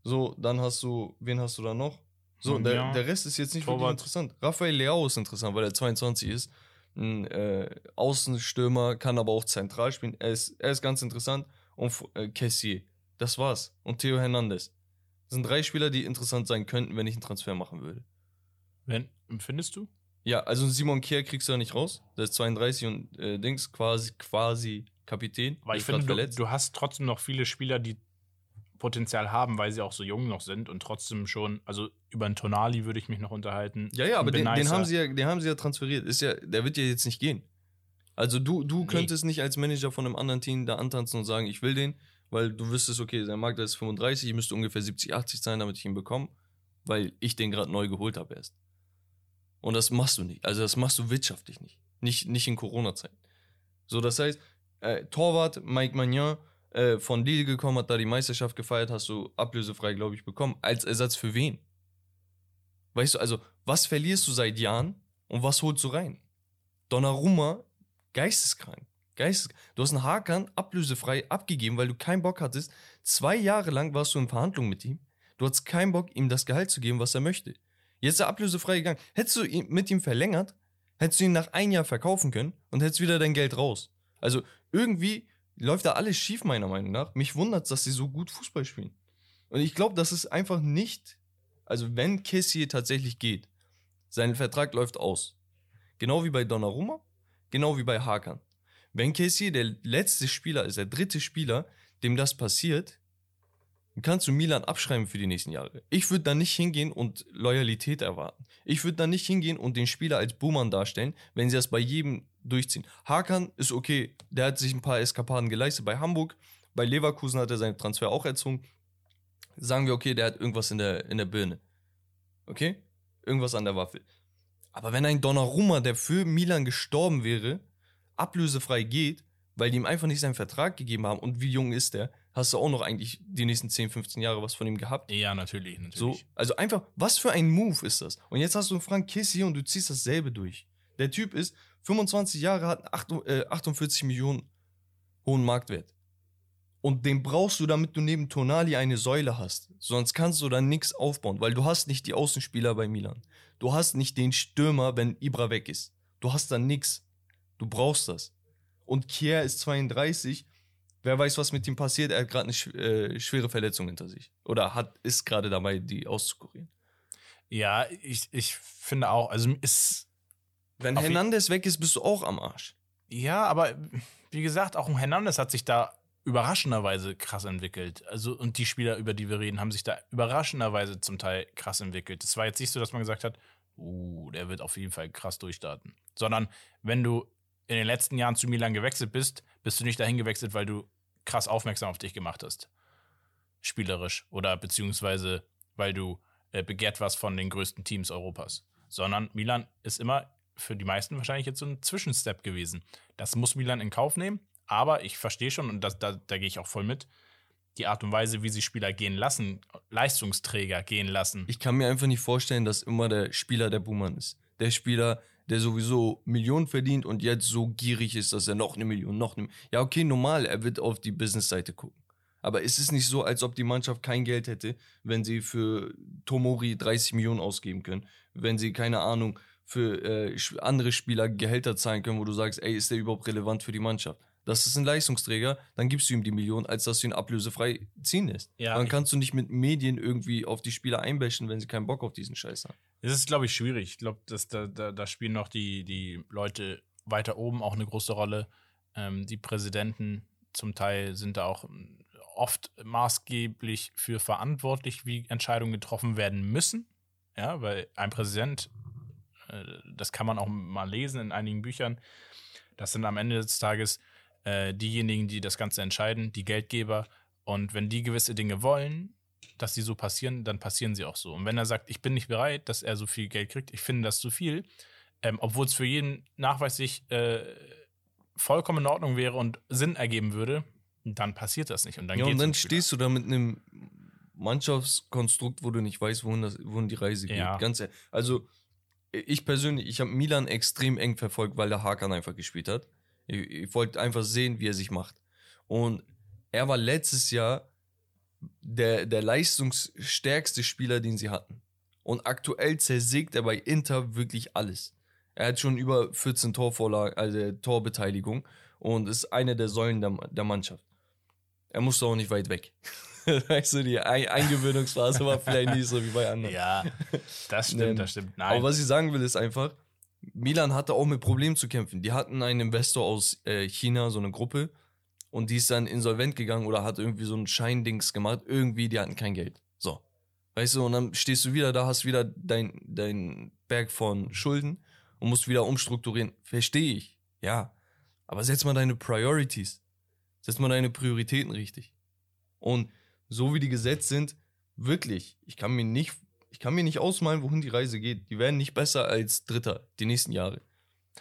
Speaker 2: So, dann hast du, wen hast du da noch? So, der,
Speaker 3: Ja.
Speaker 2: der Rest ist jetzt nicht wirklich
Speaker 3: Torwart.
Speaker 2: interessant. Raphael Leao ist interessant, weil er 22 ist. Ein äh, Außenstürmer, kann aber auch zentral spielen. Er ist, er ist ganz interessant. Und äh, Kessier. Das war's. Und Theo Hernandez. Das sind drei Spieler, die interessant sein könnten, wenn ich einen Transfer machen würde.
Speaker 3: wenn, findest du?
Speaker 2: Ja, also Simon Kier kriegst du ja nicht raus. Der ist 32 und äh, Dings, quasi, quasi Kapitän.
Speaker 3: Weil ich finde, du, du hast trotzdem noch viele Spieler, die Potenzial haben, weil sie auch so jung noch sind und trotzdem schon, also über einen Tonali würde ich mich noch unterhalten.
Speaker 2: Ja, ja, aber den, den, haben sie ja, den haben sie ja transferiert. Ist ja, der wird ja jetzt nicht gehen. Also du, du
Speaker 3: Nee.
Speaker 2: könntest nicht als Manager von einem anderen Team da antanzen und sagen, ich will den, weil du wüsstest, okay, sein Markt ist 35, ich müsste ungefähr 70, 80 sein, damit ich ihn bekomme, weil ich den gerade neu geholt habe erst. Und das machst du nicht. Also das machst du wirtschaftlich nicht. Nicht, nicht in Corona-Zeiten. So, das heißt, äh, Torwart Mike Magnan äh, von Lille gekommen, hat da die Meisterschaft gefeiert, hast du ablösefrei, glaube ich, bekommen. Als Ersatz für wen? Weißt du, also, was verlierst du seit Jahren und was holst du rein? Donnarumma, geisteskrank. Geisteskrank. Du hast einen Hakan ablösefrei abgegeben, weil du keinen Bock hattest. Zwei Jahre lang warst du in Verhandlungen mit ihm. Du hattest keinen Bock, ihm das Gehalt zu geben, was er möchte. Jetzt ist er ablösefrei gegangen. Hättest du ihn mit ihm verlängert, hättest du ihn nach ein Jahr verkaufen können und hättest wieder dein Geld raus. Also irgendwie läuft da alles schief, meiner Meinung nach. Mich wundert dass sie so gut Fußball spielen. Und ich glaube, das ist einfach nicht, also wenn Kessie tatsächlich geht, sein Vertrag läuft aus. Genau wie bei Donnarumma, genau wie bei Hakan. Wenn Kessie der letzte Spieler ist, der dritte Spieler, dem das passiert, dann kannst du Milan abschreiben für die nächsten Jahre. Ich würde da nicht hingehen und Loyalität erwarten. Ich würde da nicht hingehen und den Spieler als Buhmann darstellen, wenn sie das bei jedem durchziehen. Hakan ist okay, der hat sich ein paar Eskapaden geleistet bei Hamburg, bei Leverkusen hat er seinen Transfer auch erzwungen. Sagen wir, okay, der hat irgendwas in der, in der Birne. Okay? Irgendwas an der Waffel. Aber wenn ein Donnarumma, der für Milan gestorben wäre, ablösefrei geht, weil die ihm einfach nicht seinen Vertrag gegeben haben und wie jung ist der, hast du auch noch eigentlich die nächsten 10, 15 Jahre was von ihm gehabt.
Speaker 3: Ja, natürlich, natürlich.
Speaker 2: So, also einfach, was für ein Move ist das? Und jetzt hast du einen Frank Kissi und du ziehst dasselbe durch. Der Typ ist 25 Jahre, hat 48 äh, Millionen hohen Marktwert. Und den brauchst du, damit du neben Tonali eine Säule hast. Sonst kannst du da nichts aufbauen, weil du hast nicht die Außenspieler bei Milan. Du hast nicht den Stürmer, wenn Ibra weg ist. Du hast da nichts. Du brauchst das. Und Kier ist 32. Wer weiß, was mit ihm passiert. Er hat gerade eine äh, schwere Verletzung hinter sich. Oder hat, ist gerade dabei, die auszukurieren.
Speaker 3: Ja, ich, ich finde auch, also ist.
Speaker 2: Wenn Hernandez weg ist, bist du auch am Arsch.
Speaker 3: Ja, aber wie gesagt, auch ein Hernandez hat sich da überraschenderweise krass entwickelt. Also, und die Spieler, über die wir reden, haben sich da überraschenderweise zum Teil krass entwickelt. Es war jetzt nicht so, dass man gesagt hat, uh, der wird auf jeden Fall krass durchstarten. Sondern wenn du in den letzten Jahren zu Milan gewechselt bist, bist du nicht dahin gewechselt, weil du krass aufmerksam auf dich gemacht hast. Spielerisch. Oder beziehungsweise, weil du äh, begehrt warst von den größten Teams Europas. Sondern Milan ist immer für die meisten wahrscheinlich jetzt so ein Zwischenstep gewesen. Das muss Milan in Kauf nehmen. Aber ich verstehe schon, und das, da, da gehe ich auch voll mit, die Art und Weise, wie sie Spieler gehen lassen, Leistungsträger gehen lassen.
Speaker 2: Ich kann mir einfach nicht vorstellen, dass immer der Spieler der Buhmann ist. Der Spieler, der sowieso Millionen verdient und jetzt so gierig ist, dass er noch eine Million, noch eine. Ja, okay, normal, er wird auf die Business-Seite gucken. Aber es ist nicht so, als ob die Mannschaft kein Geld hätte, wenn sie für Tomori 30 Millionen ausgeben können. Wenn sie, keine Ahnung, für äh, andere Spieler Gehälter zahlen können, wo du sagst, ey, ist der überhaupt relevant für die Mannschaft? Das ist ein Leistungsträger, dann gibst du ihm die Million, als dass du ihn ablösefrei ziehen lässt. Ja, dann kannst du nicht mit Medien irgendwie auf die Spieler einbäschen, wenn sie keinen Bock auf diesen Scheiß haben.
Speaker 3: Es ist, glaube ich, schwierig. Ich glaube, da, da, da spielen noch die, die Leute weiter oben auch eine große Rolle. Ähm, die Präsidenten zum Teil sind da auch oft maßgeblich für verantwortlich, wie Entscheidungen getroffen werden müssen. Ja, weil ein Präsident, äh, das kann man auch mal lesen in einigen Büchern, das sind am Ende des Tages äh, diejenigen, die das Ganze entscheiden, die Geldgeber. Und wenn die gewisse Dinge wollen, dass sie so passieren, dann passieren sie auch so. Und wenn er sagt, ich bin nicht bereit, dass er so viel Geld kriegt, ich finde das zu viel, ähm, obwohl es für jeden nachweislich äh, vollkommen in Ordnung wäre und Sinn ergeben würde, dann passiert das nicht. Und dann,
Speaker 2: ja, und dann stehst du da mit einem Mannschaftskonstrukt, wo du nicht weißt, wohin, das, wohin die Reise geht. Ja. Ganz, also ich persönlich, ich habe Milan extrem eng verfolgt, weil der Hakan einfach gespielt hat. Ich, ich wollte einfach sehen, wie er sich macht. Und er war letztes Jahr der, der leistungsstärkste Spieler, den sie hatten. Und aktuell zersägt er bei Inter wirklich alles. Er hat schon über 14 Torvorlagen, also Torbeteiligung und ist einer der Säulen der, der Mannschaft. Er musste auch nicht weit weg. weißt du, die Eingewöhnungsphase war vielleicht nicht so wie bei anderen.
Speaker 3: Ja, das stimmt, das stimmt.
Speaker 2: Nein. Aber was ich sagen will, ist einfach, Milan hatte auch mit Problemen zu kämpfen. Die hatten einen Investor aus äh, China, so eine Gruppe, und die ist dann insolvent gegangen oder hat irgendwie so ein Scheindings gemacht. Irgendwie, die hatten kein Geld. So. Weißt du, und dann stehst du wieder da, hast wieder dein, dein Berg von Schulden und musst wieder umstrukturieren. Verstehe ich. Ja. Aber setz mal deine Priorities. Setz mal deine Prioritäten richtig. Und so wie die gesetzt sind, wirklich, ich kann mir nicht ich kann mir nicht ausmalen, wohin die Reise geht. Die werden nicht besser als Dritter die nächsten Jahre.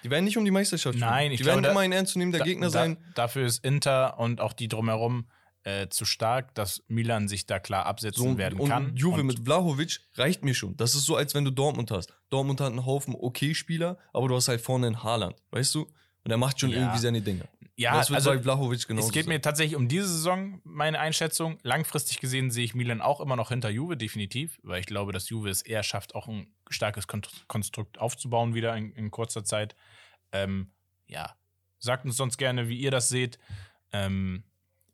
Speaker 2: Die werden nicht um die Meisterschaft
Speaker 3: spielen. Nein, ich
Speaker 2: die
Speaker 3: glaube,
Speaker 2: werden immer ein ernstzunehmender da, Gegner sein.
Speaker 3: dafür ist Inter und auch die drumherum äh, zu stark, dass Milan sich da klar absetzen so, werden
Speaker 2: und
Speaker 3: kann.
Speaker 2: Juve und mit Vlahovic reicht mir schon. Das ist so, als wenn du Dortmund hast. Dortmund hat einen Haufen okay-Spieler, aber du hast halt vorne einen Haaland, weißt du? Und er macht schon ja. irgendwie seine Dinge.
Speaker 3: Ja, das wird also, bei Vlahovic genauso. Es geht mir tatsächlich um diese Saison, meine Einschätzung. Langfristig gesehen sehe ich Milan auch immer noch hinter Juve, definitiv, weil ich glaube, dass Juve es eher schafft, auch ein starkes Konstrukt aufzubauen wieder in, in kurzer Zeit. Ähm, ja, sagt uns sonst gerne, wie ihr das seht. Ähm,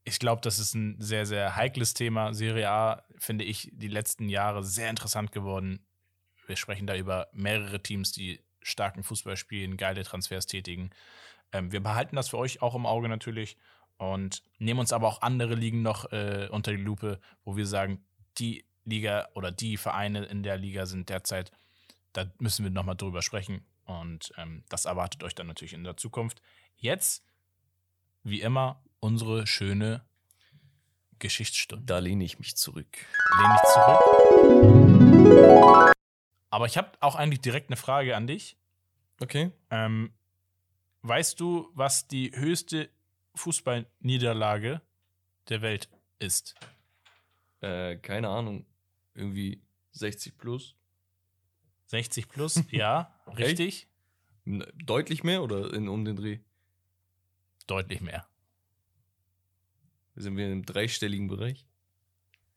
Speaker 3: ich glaube, das ist ein sehr, sehr heikles Thema. Serie A finde ich die letzten Jahre sehr interessant geworden. Wir sprechen da über mehrere Teams, die starken Fußball spielen, geile Transfers tätigen. Ähm, wir behalten das für euch auch im Auge natürlich und nehmen uns aber auch andere Ligen noch äh, unter die Lupe, wo wir sagen, die Liga oder die Vereine in der Liga sind derzeit, da müssen wir nochmal drüber sprechen. Und ähm, das erwartet euch dann natürlich in der Zukunft. Jetzt, wie immer, unsere schöne Geschichtsstunde.
Speaker 2: Da lehne ich mich zurück.
Speaker 3: Lehne ich zurück. Aber ich habe auch eigentlich direkt eine Frage an dich.
Speaker 2: Okay.
Speaker 3: Ähm, weißt du, was die höchste Fußballniederlage der Welt ist?
Speaker 2: Äh, keine Ahnung. Irgendwie 60 plus.
Speaker 3: 60 plus? ja, richtig.
Speaker 2: Deutlich mehr oder in, um den Dreh?
Speaker 3: Deutlich mehr.
Speaker 2: Sind wir im dreistelligen Bereich?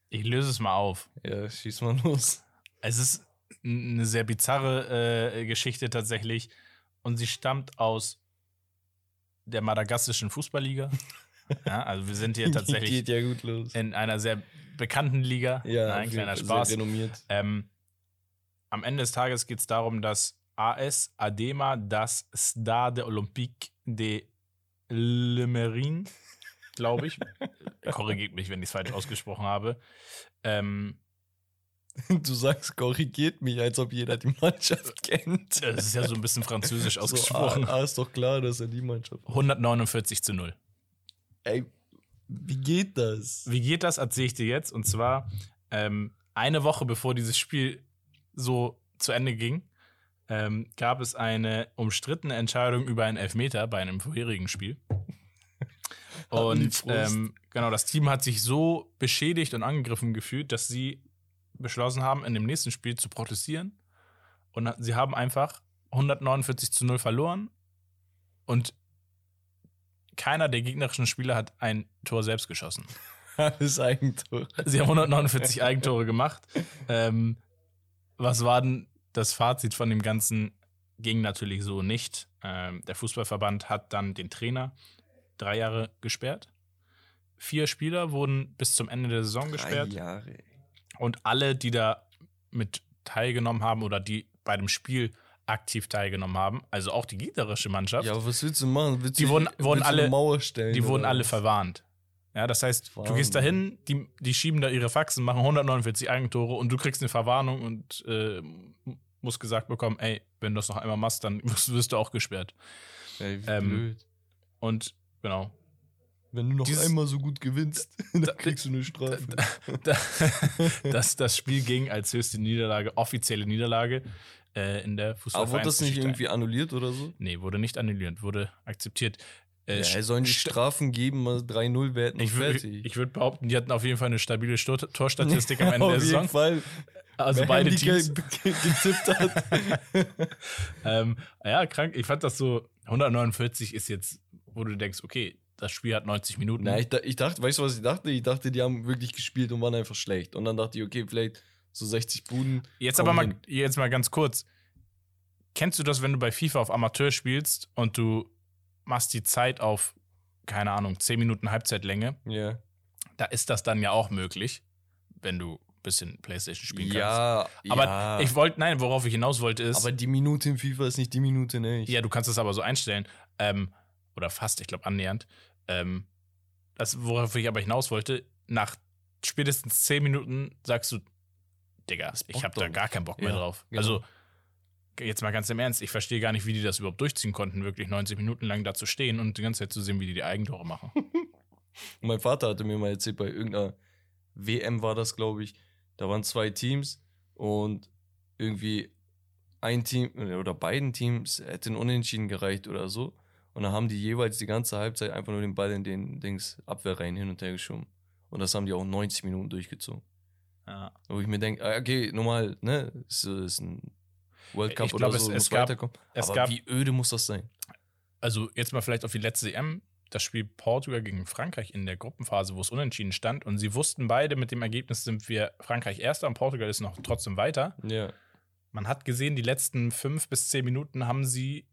Speaker 3: Ich löse es mal auf.
Speaker 2: Ja, schieß mal los.
Speaker 3: Es ist eine sehr bizarre äh, Geschichte tatsächlich. Und sie stammt aus der madagassischen Fußballliga. ja, also wir sind hier tatsächlich
Speaker 2: ja
Speaker 3: in einer sehr bekannten Liga.
Speaker 2: Ja,
Speaker 3: ein kleiner Spaß.
Speaker 2: Sehr renommiert.
Speaker 3: Ähm, am Ende des Tages geht es darum, dass AS Adema das Stade Olympique de Lemerin, glaube ich, korrigiert mich, wenn ich es falsch ausgesprochen habe, ähm,
Speaker 2: Du sagst, korrigiert mich, als ob jeder die Mannschaft kennt.
Speaker 3: das ist ja so ein bisschen französisch ausgesprochen,
Speaker 2: So, ah, ah, ist doch klar, dass er die Mannschaft.
Speaker 3: 149 zu 0.
Speaker 2: Ey, wie geht das?
Speaker 3: Wie geht das, erzähle ich dir jetzt. Und zwar ähm, eine Woche bevor dieses Spiel so zu Ende ging, ähm, gab es eine umstrittene Entscheidung über einen Elfmeter bei einem vorherigen Spiel. Und ähm, genau, das Team hat sich so beschädigt und angegriffen gefühlt, dass sie beschlossen haben, in dem nächsten Spiel zu protestieren. Und sie haben einfach 149 zu 0 verloren. Und keiner der gegnerischen Spieler hat ein Tor selbst geschossen.
Speaker 2: Alles Eigentor.
Speaker 3: Sie haben 149 Eigentore gemacht. Ähm, was war denn das Fazit von dem Ganzen? Ging natürlich so nicht. Ähm, der Fußballverband hat dann den Trainer drei Jahre gesperrt. Vier Spieler wurden bis zum Ende der Saison gesperrt.
Speaker 2: Drei Jahre.
Speaker 3: Und alle, die da mit teilgenommen haben oder die bei dem Spiel aktiv teilgenommen haben, also auch die gegnerische Mannschaft,
Speaker 2: Ja, aber was willst du machen? Willst
Speaker 3: Die wurden- wurden alle-
Speaker 2: Mauer stellen?
Speaker 3: die wurden alle verwarnt. Ja, das heißt, du gehst da hin, die, die schieben da ihre Faxen, machen 149 Eigentore und du kriegst eine Verwarnung und äh, musst gesagt bekommen, ey, wenn du das noch einmal machst, dann wirst, wirst du auch gesperrt.
Speaker 2: Ey, wie
Speaker 3: Ähm,
Speaker 2: blöd.
Speaker 3: Und genau.
Speaker 2: Wenn du noch
Speaker 3: dieses-
Speaker 2: einmal so gut gewinnst, dann kriegst du eine Strafe.
Speaker 3: Da- das, das Spiel ging als höchste Niederlage, offizielle Niederlage äh, in der
Speaker 2: Aber wurde das nicht irgendwie annulliert oder so?
Speaker 3: Nee, wurde nicht annulliert, wurde aktiviert. Äh,
Speaker 2: Ja, sollen die
Speaker 3: st-
Speaker 2: Strafen geben, mal 3-0 werten und
Speaker 3: ich würde
Speaker 2: fertig.
Speaker 3: ich würd behaupten, die hatten auf jeden Fall eine stabile Sto Torstatistik am Ende
Speaker 2: Auf
Speaker 3: der
Speaker 2: jeden
Speaker 3: Saison.
Speaker 2: Fall.
Speaker 3: Also
Speaker 2: Wer
Speaker 3: beide Teams.
Speaker 2: ge- getippt hat.
Speaker 3: ähm, ja, krank. Ich fand das so, 149 ist jetzt, wo du denkst, okay, das Spiel hat 90 Minuten.
Speaker 2: Na, ich, ich dachte, weißt du, was ich dachte? Ich dachte, die haben wirklich gespielt und waren einfach schlecht. Und dann dachte ich, okay, vielleicht so 60 Buden.
Speaker 3: jetzt aber mal,
Speaker 2: hin.
Speaker 3: jetzt mal ganz kurz. Kennst du das, wenn du bei FIFA auf Amateur spielst und du machst die Zeit auf, keine Ahnung, 10 Minuten Halbzeitlänge?
Speaker 2: Ja.
Speaker 3: Da ist das dann ja auch möglich, wenn du ein bisschen Playstation spielen kannst.
Speaker 2: Ja,
Speaker 3: Aber
Speaker 2: ja.
Speaker 3: ich wollte, nein, worauf ich hinaus wollte ist,
Speaker 2: aber die Minute in FIFA ist nicht die Minute in echt.
Speaker 3: Ja, du kannst es aber so einstellen. Ähm, oder fast, ich glaube, annähernd. Ähm, das, worauf ich aber hinaus wollte, nach spätestens 10 Minuten sagst du, Digga, ich habe da gar keinen Bock mehr
Speaker 2: Ja,
Speaker 3: drauf.
Speaker 2: genau.
Speaker 3: Also, jetzt mal ganz im Ernst, ich verstehe gar nicht, wie die das überhaupt durchziehen konnten, wirklich 90 Minuten lang da zu stehen und die ganze Zeit zu sehen, wie die die Eigentore machen.
Speaker 2: Mein Vater hatte mir mal erzählt, bei irgendeiner WM war das, glaube ich. Da waren zwei Teams und irgendwie ein Team oder beiden Teams hätten unentschieden gereicht oder so. Und dann haben die jeweils die ganze Halbzeit einfach nur den Ball in den Dings Abwehrreihen hin und her geschoben. Und das haben die auch 90 Minuten durchgezogen.
Speaker 3: ja.
Speaker 2: Wo ich mir denke, ah, okay, normal, ne, ist, ist ein World Cup
Speaker 3: Ich
Speaker 2: oder
Speaker 3: glaub,
Speaker 2: so,
Speaker 3: es-
Speaker 2: muss
Speaker 3: es gab-
Speaker 2: weiterkommen.
Speaker 3: es
Speaker 2: Aber
Speaker 3: gab-
Speaker 2: wie öde muss das sein?
Speaker 3: Also, jetzt mal vielleicht auf die letzte EM. Das Spiel Portugal gegen Frankreich in der Gruppenphase, wo es unentschieden stand. Und sie wussten beide, mit dem Ergebnis sind wir Frankreich Erster und Portugal ist noch trotzdem weiter.
Speaker 2: Ja.
Speaker 3: Man hat gesehen, die letzten fünf bis zehn Minuten haben sie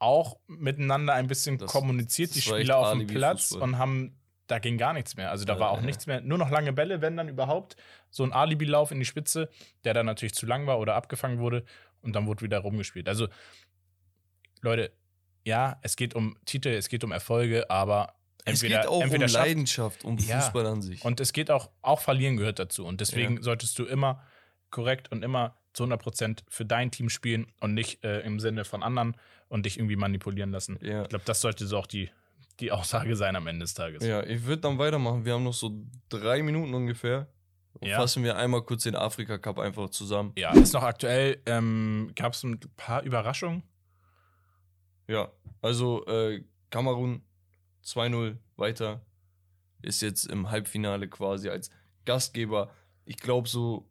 Speaker 3: auch miteinander ein bisschen
Speaker 2: Das-
Speaker 3: kommuniziert, die
Speaker 2: das echt
Speaker 3: Spieler auf dem Platz
Speaker 2: Fußball.
Speaker 3: und haben da ging gar nichts mehr. Also da war auch
Speaker 2: Äh.
Speaker 3: nichts mehr, nur noch lange Bälle, wenn dann überhaupt. So ein Alibi-Lauf in die Spitze, der dann natürlich zu lang war oder abgefangen wurde und dann wurde wieder rumgespielt. Also, Leute, ja, es geht um Titel, es geht um Erfolge, aber
Speaker 2: es
Speaker 3: entweder,
Speaker 2: geht auch um
Speaker 3: entweder schafft,
Speaker 2: Leidenschaft, um
Speaker 3: Ja.
Speaker 2: Fußball an sich.
Speaker 3: und es geht auch, auch verlieren gehört dazu. Und deswegen solltest du immer korrekt und immer zu 100% für dein Team spielen und nicht äh, im Sinne von anderen und dich irgendwie manipulieren lassen.
Speaker 2: ja.
Speaker 3: Ich glaube, das sollte so auch die, die Aussage sein am Ende des Tages.
Speaker 2: ja, ich würde dann weitermachen. Wir haben noch so drei Minuten ungefähr.
Speaker 3: Ja.
Speaker 2: Fassen wir einmal kurz den Afrika Cup einfach zusammen.
Speaker 3: Ja, ist noch aktuell. Ähm, Gab es ein paar Überraschungen?
Speaker 2: Ja, also äh, Kamerun 2-0 weiter. Ist jetzt im Halbfinale quasi als Gastgeber. Ich glaube so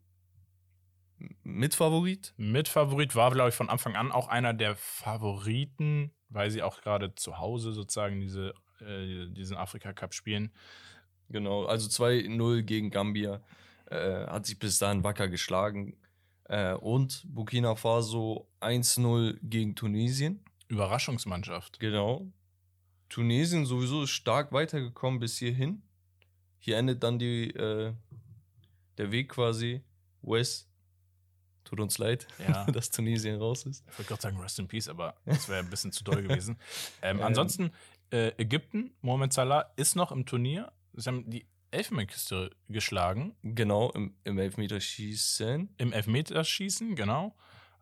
Speaker 2: Mitfavorit.
Speaker 3: Mitfavorit war, glaube ich, von Anfang an auch einer der Favoriten, weil sie auch gerade zu Hause sozusagen diese, äh, diesen Afrika-Cup spielen.
Speaker 2: Genau, also 2-0 gegen Gambia. Äh, hat sich bis dahin wacker geschlagen. Äh, und Burkina Faso 1-0 gegen Tunesien.
Speaker 3: Überraschungsmannschaft.
Speaker 2: Genau. Tunesien sowieso ist stark weitergekommen bis hierhin. Hier endet dann die, äh, der Weg quasi. West, tut uns leid,
Speaker 3: Ja.
Speaker 2: dass Tunesien raus ist.
Speaker 3: Ich wollte gerade sagen, Rest in Peace, aber das wäre ein bisschen zu doll gewesen. Ähm,
Speaker 2: Ähm.
Speaker 3: ansonsten, äh, Ägypten, Mohamed Salah ist noch im Turnier. Sie haben die Elfenbeinküste geschlagen.
Speaker 2: Genau, im, im Elfmeterschießen.
Speaker 3: Im Elfmeterschießen, genau.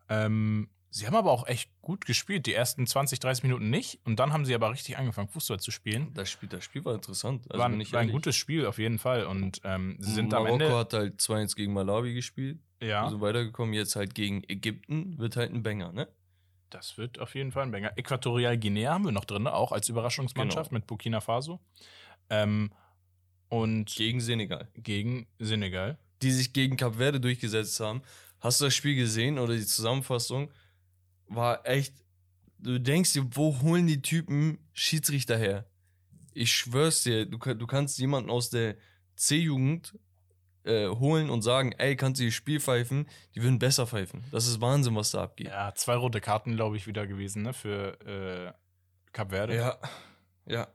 Speaker 3: Ähm, sie haben aber auch echt gut gespielt. Die ersten 20, 30 Minuten nicht. Und dann haben sie aber richtig angefangen, Fußball zu spielen.
Speaker 2: Das Spiel, das Spiel war interessant. Also
Speaker 3: war, war ein gutes Spiel auf jeden Fall. Und ähm, sie sind am
Speaker 2: Marokko
Speaker 3: Ende.
Speaker 2: hat halt 2-1 gegen Malawi gespielt.
Speaker 3: Ja,
Speaker 2: Also weitergekommen. Jetzt halt gegen Ägypten. Wird halt ein Banger, ne?
Speaker 3: das wird auf jeden Fall ein Banger. Äquatorial Guinea haben wir noch drin, auch als Überraschungsmannschaft
Speaker 2: Genau.
Speaker 3: mit Burkina Faso. Ähm, und
Speaker 2: Gegen Senegal.
Speaker 3: gegen Senegal.
Speaker 2: die sich gegen Kap Verde durchgesetzt haben. Hast du das Spiel gesehen oder die Zusammenfassung? War echt. Du denkst dir, wo holen die Typen Schiedsrichter her? Ich schwör's dir, du, du kannst jemanden aus der C-Jugend äh, holen und sagen, ey, kannst du das Spiel pfeifen? Die würden besser pfeifen. Das ist Wahnsinn, was da abgeht.
Speaker 3: Ja, zwei rote Karten, glaube ich, wieder gewesen, ne? Für äh, Kap Verde.
Speaker 2: Ja. ja.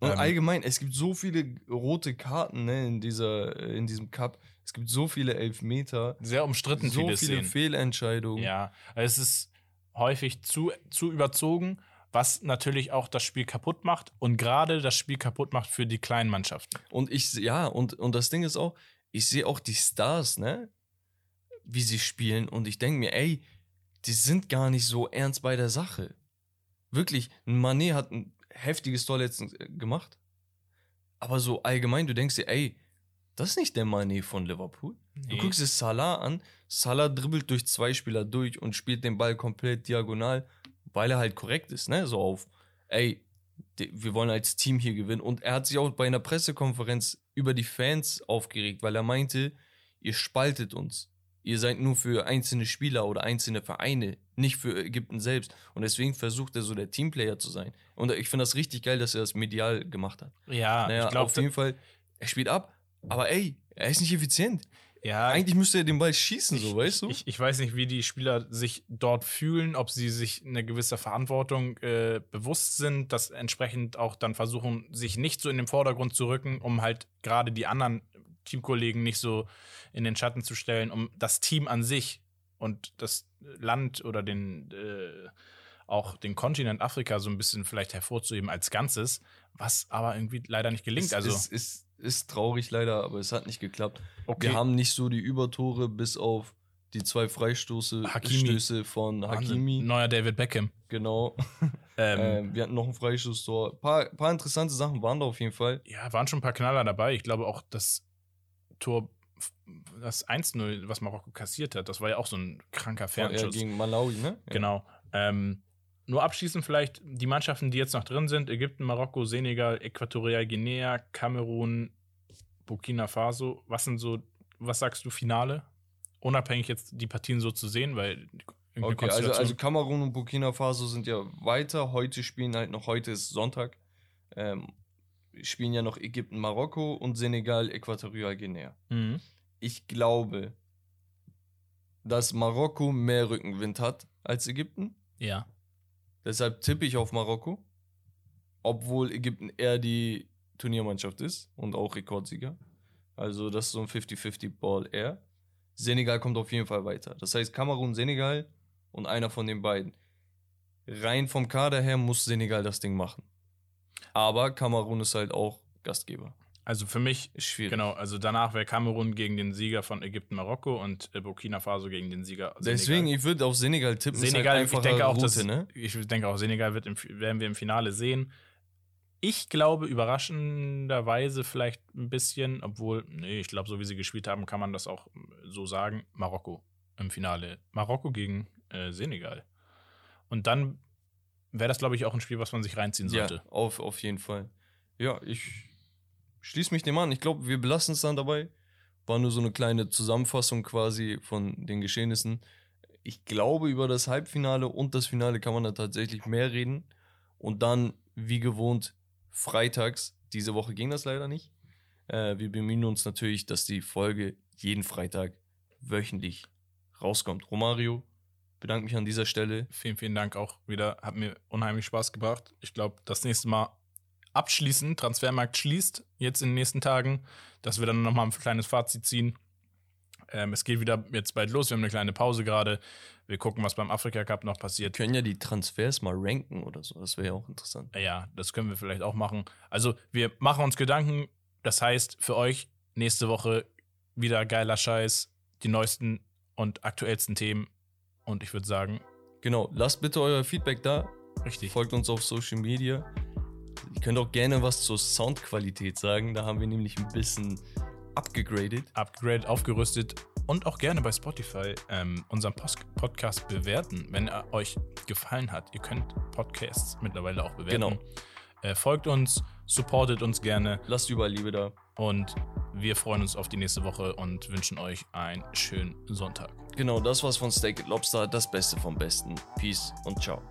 Speaker 2: Und
Speaker 3: Ähm,
Speaker 2: allgemein, es gibt so viele rote Karten ne, in, dieser, äh, in diesem Cup. Es gibt so viele Elfmeter,
Speaker 3: Sehr umstritten,
Speaker 2: so
Speaker 3: viele
Speaker 2: viele. Fehlentscheidungen.
Speaker 3: Ja, es ist häufig zu, zu überzogen, was natürlich auch das Spiel kaputt macht und gerade das Spiel kaputt macht für die kleinen Mannschaften.
Speaker 2: Und ich, ja, und, und das Ding ist auch, ich sehe auch die Stars, ne? Wie sie spielen. Und ich denke mir, ey, die sind gar nicht so ernst bei der Sache. Wirklich, ein Manet hat ein heftiges Tor letztens äh, gemacht. Aber so allgemein, du denkst dir, ey, das ist nicht der Manet von Liverpool. Du
Speaker 3: Nee.
Speaker 2: guckst dir Salah an, Salah dribbelt durch zwei Spieler durch und spielt den Ball komplett diagonal, weil er halt korrekt ist, ne? So auf, ey, wir wollen als Team hier gewinnen. Und er hat sich auch bei einer Pressekonferenz über die Fans aufgeregt, weil er meinte, ihr spaltet uns. Ihr seid nur für einzelne Spieler oder einzelne Vereine, nicht für Ägypten selbst. Und deswegen versucht er so der Teamplayer zu sein. Und ich finde das richtig geil, dass er das medial gemacht hat.
Speaker 3: Ja,
Speaker 2: naja,
Speaker 3: ich glaube,
Speaker 2: auf jeden Fall, er spielt ab, aber ey, er ist nicht effizient.
Speaker 3: Ja,
Speaker 2: Eigentlich müsste er den Ball schießen, so,
Speaker 3: ich,
Speaker 2: weißt du?
Speaker 3: Ich, ich weiß nicht, wie die Spieler sich dort fühlen, ob sie sich eine gewisse Verantwortung äh, bewusst sind, das entsprechend auch dann versuchen, sich nicht so in den Vordergrund zu rücken, um halt gerade die anderen Teamkollegen nicht so in den Schatten zu stellen, um das Team an sich und das Land oder den äh, auch den Kontinent Afrika so ein bisschen vielleicht hervorzuheben als Ganzes, was aber irgendwie leider nicht gelingt.
Speaker 2: Es
Speaker 3: also
Speaker 2: ist, ist, ist traurig leider, aber es hat nicht geklappt.
Speaker 3: okay,
Speaker 2: Wir haben nicht so die Übertore, bis auf die zwei Freistoße
Speaker 3: Hakimi.
Speaker 2: Stöße von
Speaker 3: Wahnsinn.
Speaker 2: Hakimi.
Speaker 3: neuer David Beckham.
Speaker 2: Genau.
Speaker 3: Ähm,
Speaker 2: Ähm, wir hatten noch ein Freistoßtor. Ein paar, paar interessante Sachen waren da auf jeden Fall.
Speaker 3: Ja, waren schon ein paar Knaller dabei. Ich glaube auch das Tor, das 1-0, was Marokko kassiert hat, das war ja auch so ein kranker
Speaker 2: Äh,
Speaker 3: Fernschuss.
Speaker 2: gegen Malawi, ne? Ja.
Speaker 3: Genau. Ähm, nur abschließend vielleicht die Mannschaften, die jetzt noch drin sind: Ägypten, Marokko, Senegal, Äquatorial Guinea, Kamerun, Burkina Faso. Was sind so, was sagst du, Finale? Unabhängig jetzt die Partien so zu sehen, weil
Speaker 2: Okay, also, also Kamerun und Burkina Faso sind ja weiter. Heute spielen halt noch, heute ist Sonntag. Ähm, spielen ja noch Ägypten, Marokko und Senegal, Äquatorial Guinea.
Speaker 3: Mhm.
Speaker 2: Ich glaube, dass Marokko mehr Rückenwind hat als Ägypten.
Speaker 3: Ja.
Speaker 2: Deshalb tippe ich auf Marokko. Obwohl Ägypten eher die Turniermannschaft ist und auch Rekordsieger. Also das ist so ein 50-50 Ball Air. Senegal kommt auf jeden Fall weiter. Das heißt Kamerun, Senegal und einer von den beiden. Rein vom Kader her muss Senegal das Ding machen. Aber Kamerun ist halt auch Gastgeber.
Speaker 3: Also für mich,
Speaker 2: Schwierig.
Speaker 3: genau, also danach wäre Kamerun gegen den Sieger von Ägypten, Marokko und äh, Burkina Faso gegen den Sieger
Speaker 2: Deswegen,
Speaker 3: Senegal.
Speaker 2: ich würde auf Senegal tippen. ist
Speaker 3: Senegal,
Speaker 2: halt
Speaker 3: ich denke auch,
Speaker 2: Route,
Speaker 3: dass,
Speaker 2: ne?
Speaker 3: ich denke auch, Senegal wird im, werden wir im Finale sehen. Ich glaube, überraschenderweise vielleicht ein bisschen, obwohl, nee, ich glaube, so wie sie gespielt haben, kann man das auch so sagen, Marokko im Finale. Marokko gegen äh, Senegal. Und dann wäre das, glaube ich, auch ein Spiel, was man sich reinziehen sollte.
Speaker 2: Ja, auf, auf jeden Fall. Ja, ich schließe mich dem an. Ich glaube, wir belassen es dann dabei. War nur so eine kleine Zusammenfassung quasi von den Geschehnissen. Ich glaube, über das Halbfinale und das Finale kann man da tatsächlich mehr reden. Und dann, wie gewohnt, freitags. Diese Woche ging das leider nicht. Äh, wir bemühen uns natürlich, dass die Folge jeden Freitag wöchentlich rauskommt. Romario, bedanke mich an dieser Stelle.
Speaker 3: Vielen, vielen Dank auch wieder. Hat mir unheimlich Spaß gebracht. Ich glaube, das nächste Mal abschließen. Transfermarkt schließt jetzt in den nächsten Tagen, dass wir dann nochmal ein kleines Fazit ziehen. Ähm, es geht wieder jetzt bald los. Wir haben eine kleine Pause gerade. Wir gucken, was beim Afrika Cup noch
Speaker 2: Wir
Speaker 3: passiert.
Speaker 2: können ja die Transfers mal ranken oder so. Das wäre ja auch interessant.
Speaker 3: Ja, das können wir vielleicht auch machen. Also, wir machen uns Gedanken. Das heißt, für euch nächste Woche wieder geiler Scheiß, die neuesten und aktuellsten Themen. Und ich würde sagen,
Speaker 2: Genau, lasst bitte euer Feedback da.
Speaker 3: richtig.
Speaker 2: Folgt uns auf Social Media. Ihr könnt auch gerne was zur Soundqualität sagen. Da haben wir nämlich ein bisschen abgegradet.
Speaker 3: upgrade, aufgerüstet und auch gerne bei Spotify ähm, unseren Post Podcast bewerten, wenn er euch gefallen hat. Ihr könnt Podcasts mittlerweile auch bewerten.
Speaker 2: Genau.
Speaker 3: Äh, folgt uns, supportet uns gerne
Speaker 2: Lasst überall Liebe da.
Speaker 3: und wir freuen uns auf die nächste Woche und wünschen euch einen schönen Sonntag.
Speaker 2: Genau, das war's von Steak Lobster. Das Beste vom Besten. Peace und ciao.